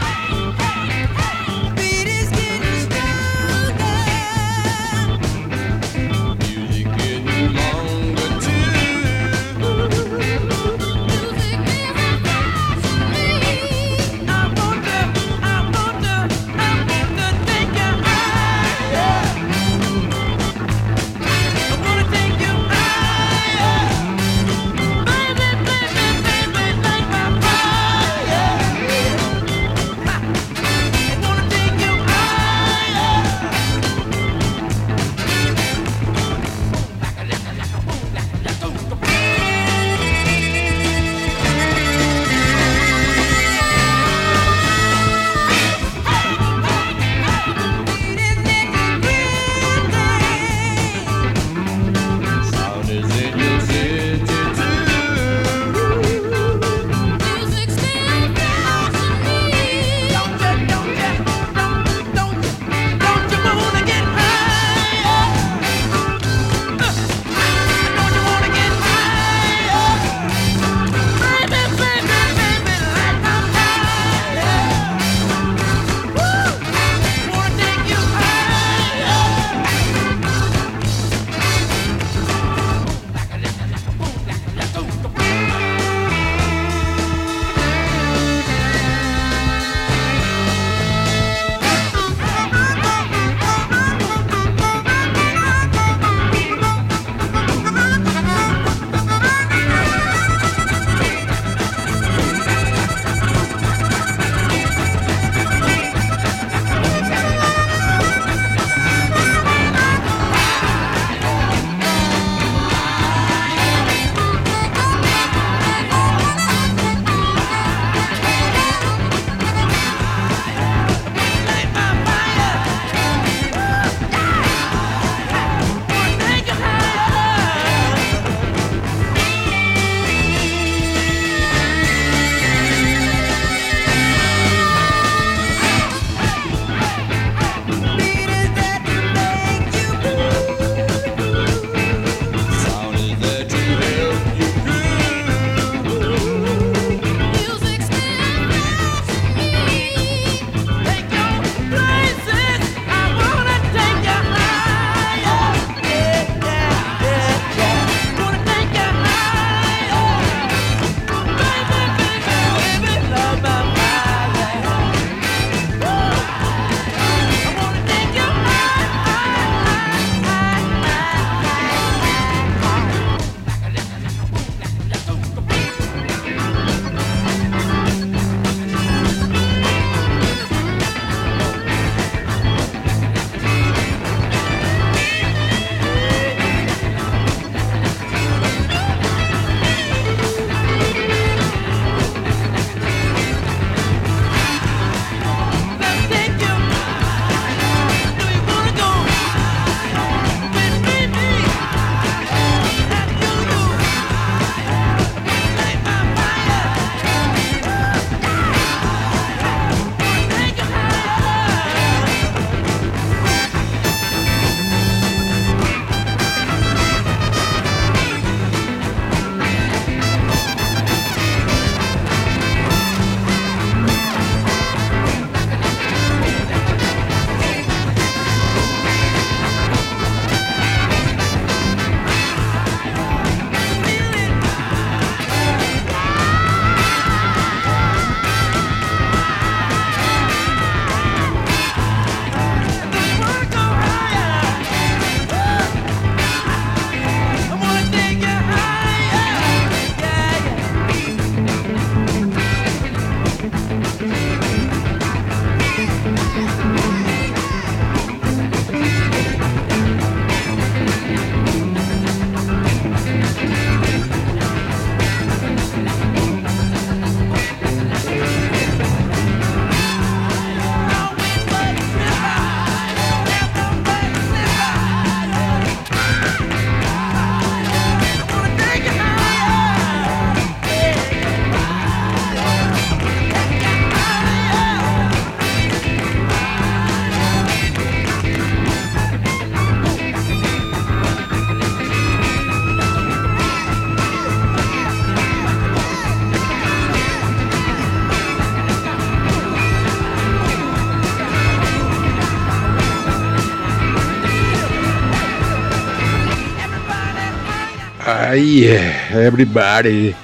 Ay, everybody.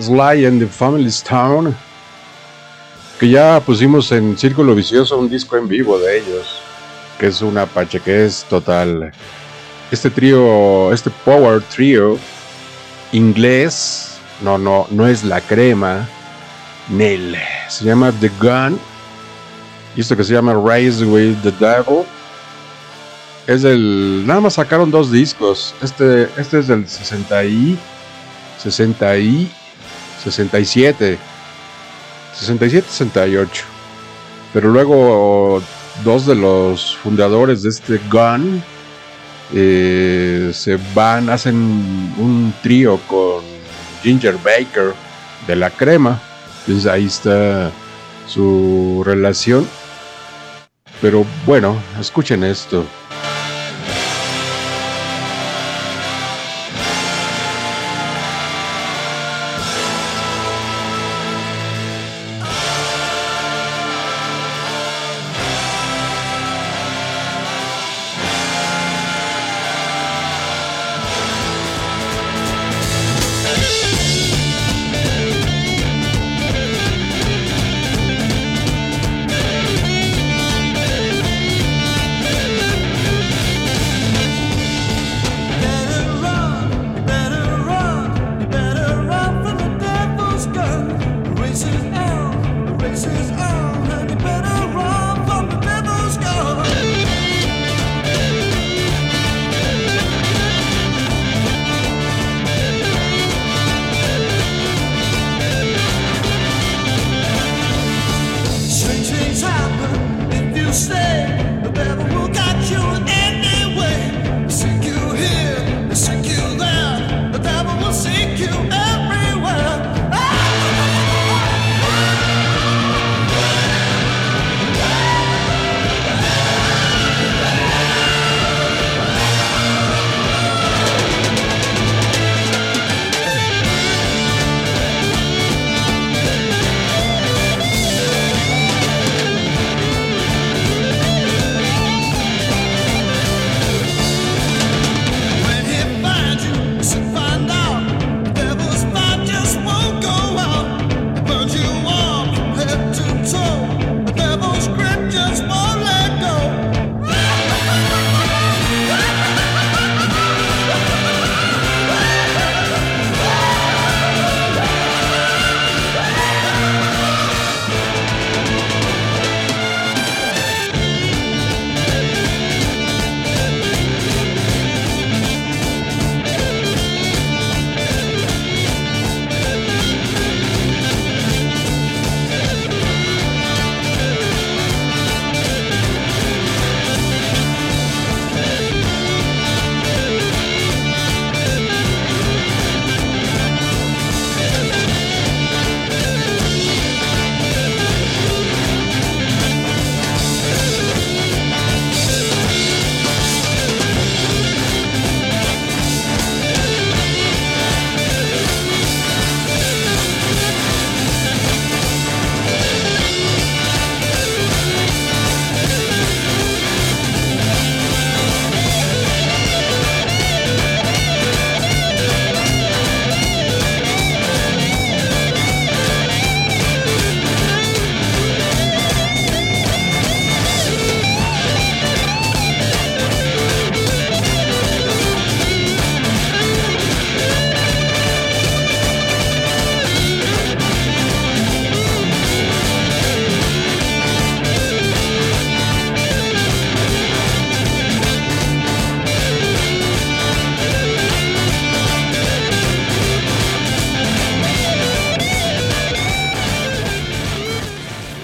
Sly and the Family Stone. Que ya pusimos en Círculo Vicioso un disco en vivo de ellos. Que es una pachequez total. Este trío, este power trio inglés. No, no, no es la crema. Nel. Se llama The Gun. Y esto que se llama Rise with the Devil. Es del. Nada más sacaron dos discos. Este, este es del 60 y. 60 y. 67. 67, 68. Pero luego dos de los fundadores de este Gun eh, se van, hacen un trío con Ginger Baker de la crema. Entonces ahí está su relación. Pero bueno, escuchen esto.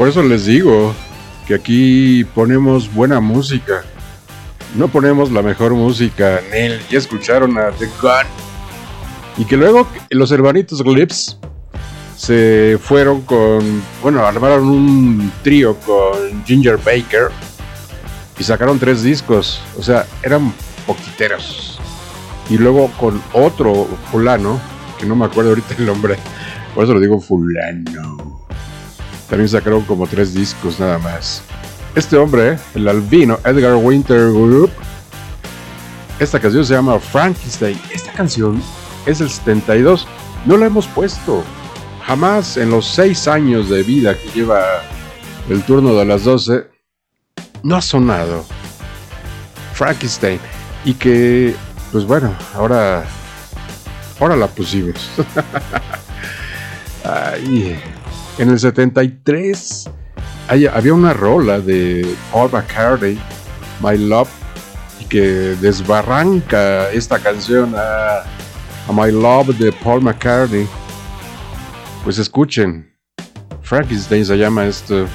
Eso les digo que aquí ponemos buena música. No ponemos la mejor música, Nel. Ya escucharon a The Gun. Y que luego los hermanitos Glips se fueron con. Bueno, armaron un trío con Ginger Baker. Y sacaron tres discos. O sea, eran poquiteros. Y luego con otro fulano, que no me acuerdo ahorita el nombre. Por eso lo digo fulano. También sacaron como tres discos nada más. Este hombre, el albino Edgar Winter Group, esta canción se llama Frankenstein. Esta canción es el 72. No la hemos puesto. Jamás en los seis años de vida que lleva el turno de las 12, no ha sonado. Frankenstein. Y que, pues bueno, ahora, ahora la pusimos. <laughs> Ay, en el 73 hay- había una rola de Paul McCartney, My Love, que desbarranca esta canción a, a My Love de Paul McCartney. Pues escuchen, Frankenstein se llama esto.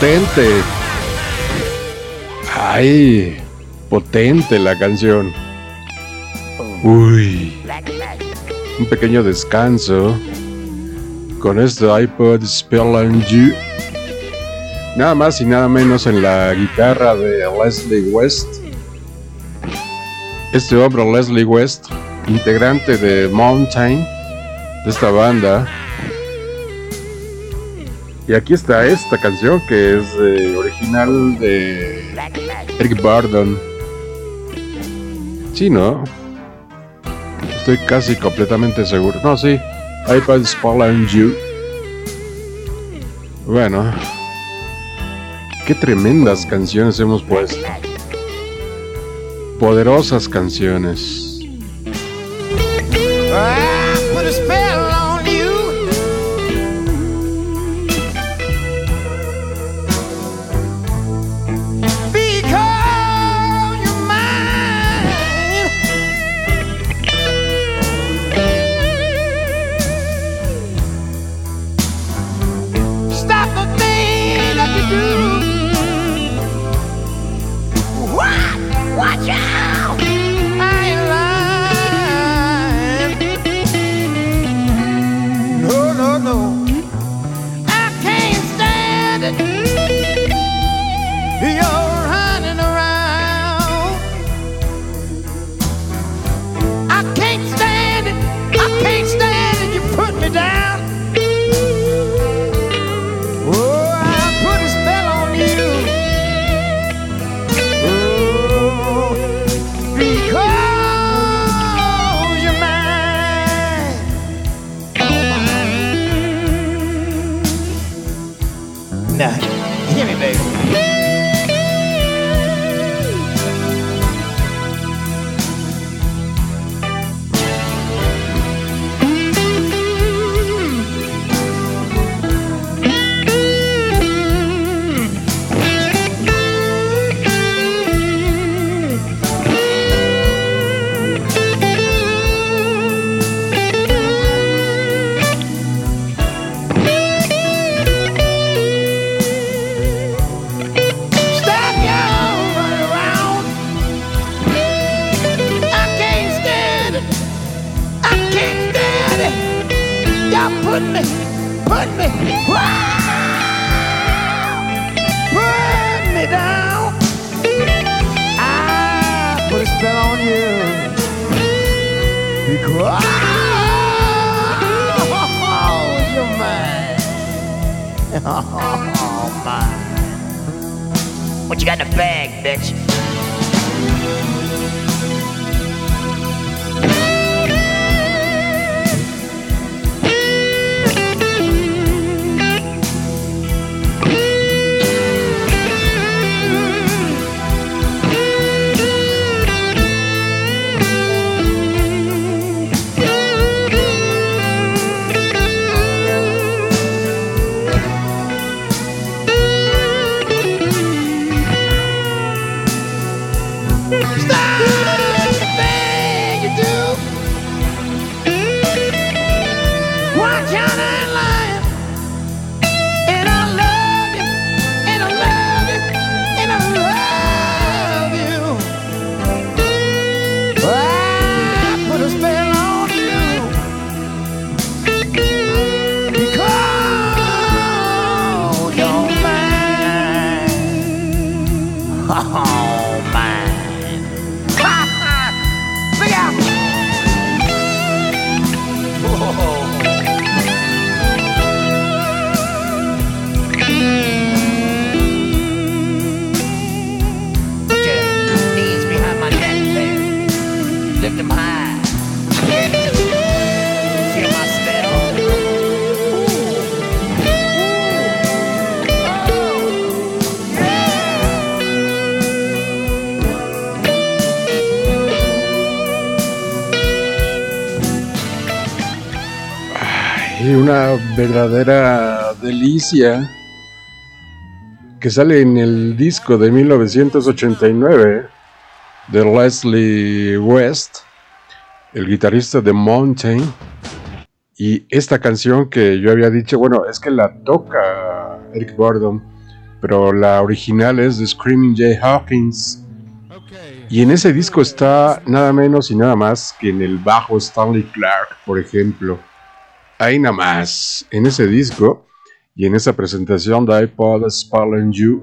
Potente. Ay, potente la canción. Uy. Un pequeño descanso. Con este iPod Spell You. Nada más y nada menos en la guitarra de Leslie West. Este hombre, Leslie West, integrante de Mountain, de esta banda. Y aquí está esta canción que es eh, original de Eric Burdon. Sí, ¿no? Estoy casi completamente seguro. No, sí. iPod Spell on You. Bueno. Qué tremendas canciones hemos puesto. Poderosas canciones. Verdadera delicia que sale en el disco de 1989 de Leslie West, el guitarrista de Mountain. Y esta canción que yo había dicho, bueno, es que la toca Eric Burdon, pero la original es de Screaming Jay Hawkins. Y en ese disco está nada menos y nada más que en el bajo Stanley Clark, por ejemplo. Ahí nada más, en ese disco y en esa presentación de iPod Spell You,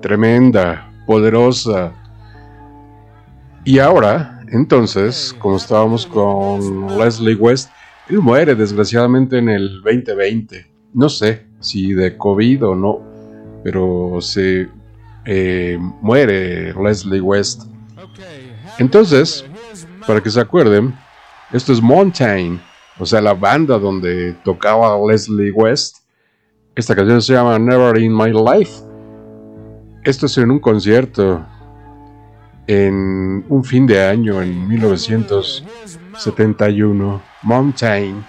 tremenda, poderosa. Y ahora, entonces, como estábamos con Leslie West, él muere desgraciadamente en el 2020. No sé si de COVID o no, pero se eh, muere Leslie West. Entonces, para que se acuerden, esto es Mountain, o sea, la banda donde tocaba Leslie West. Esta canción se llama Never in My Life. Esto es en un concierto en un fin de año en 1971. Mountain.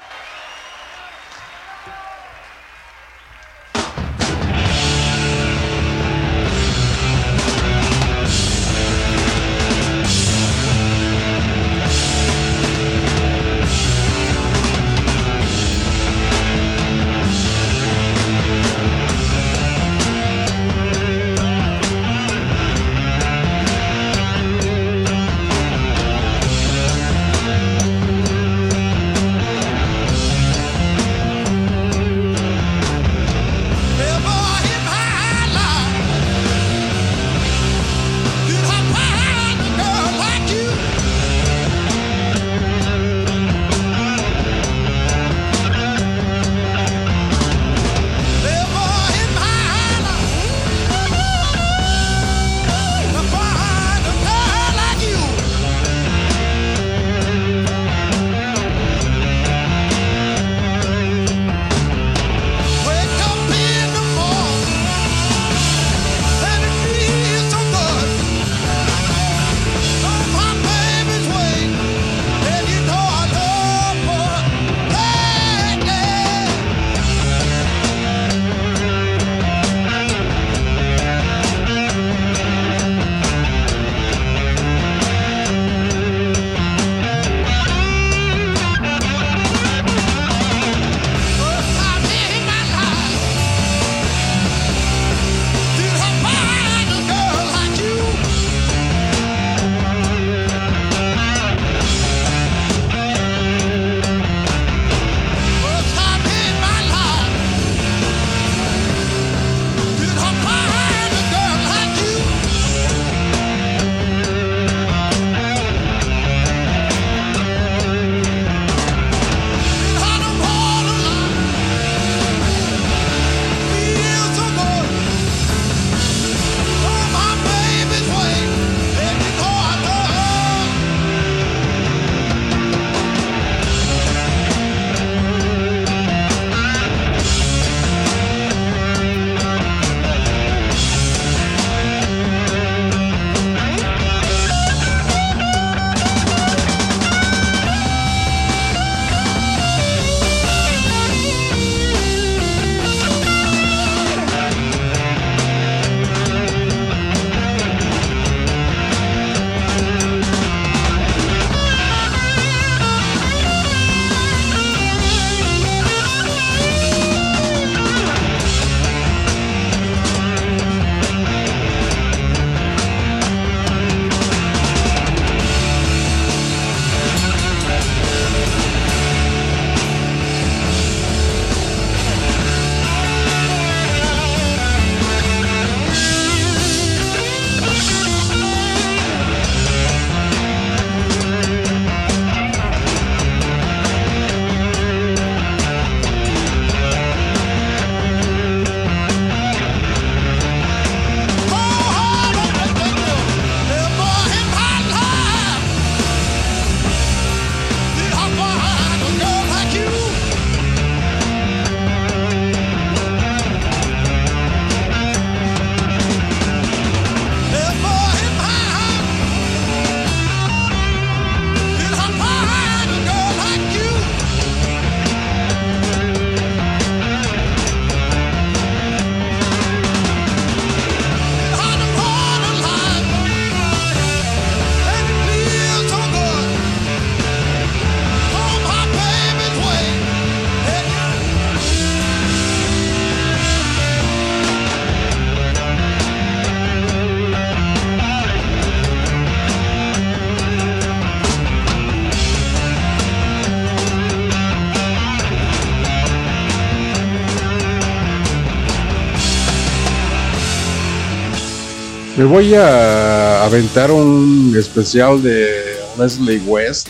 Voy a aventar un especial de Leslie West.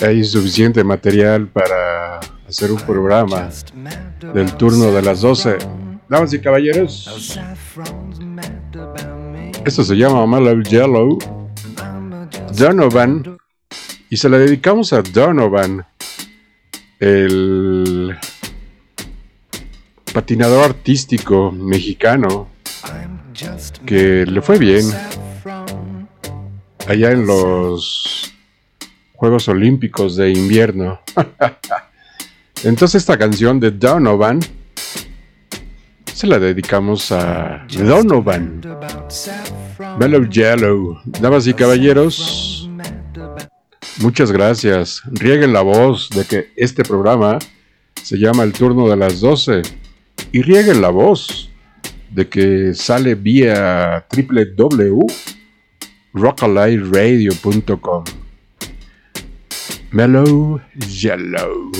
Hay suficiente material para hacer un programa del turno de las 12. Damas y caballeros, esto se llama Mellow Yellow. Donovan. Y se la dedicamos a Donovan, el patinador artístico mexicano que le fue bien allá en los Juegos Olímpicos de invierno. <laughs> Entonces esta canción de Donovan se la dedicamos a Donovan. Mellow Yellow. Damas y caballeros, muchas gracias. Rieguen la voz de que este programa se llama El Turno de las 12. Y rieguen la voz de que sale vía www.rockalightradio.com. Mellow Yellow.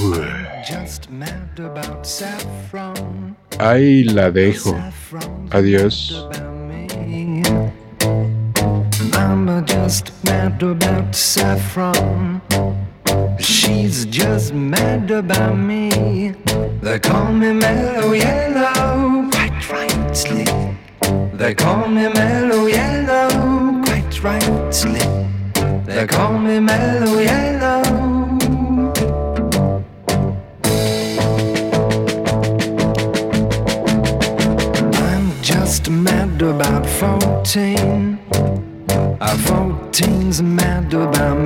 Ahí la dejo. Adiós. I'm just mad about saffron. She's just mad about me. They call me mellow yellow, rightly. They call me mellow yellow, quite rightly. They call me mellow yellow. I'm just mad about 14. Uh, 14's mad about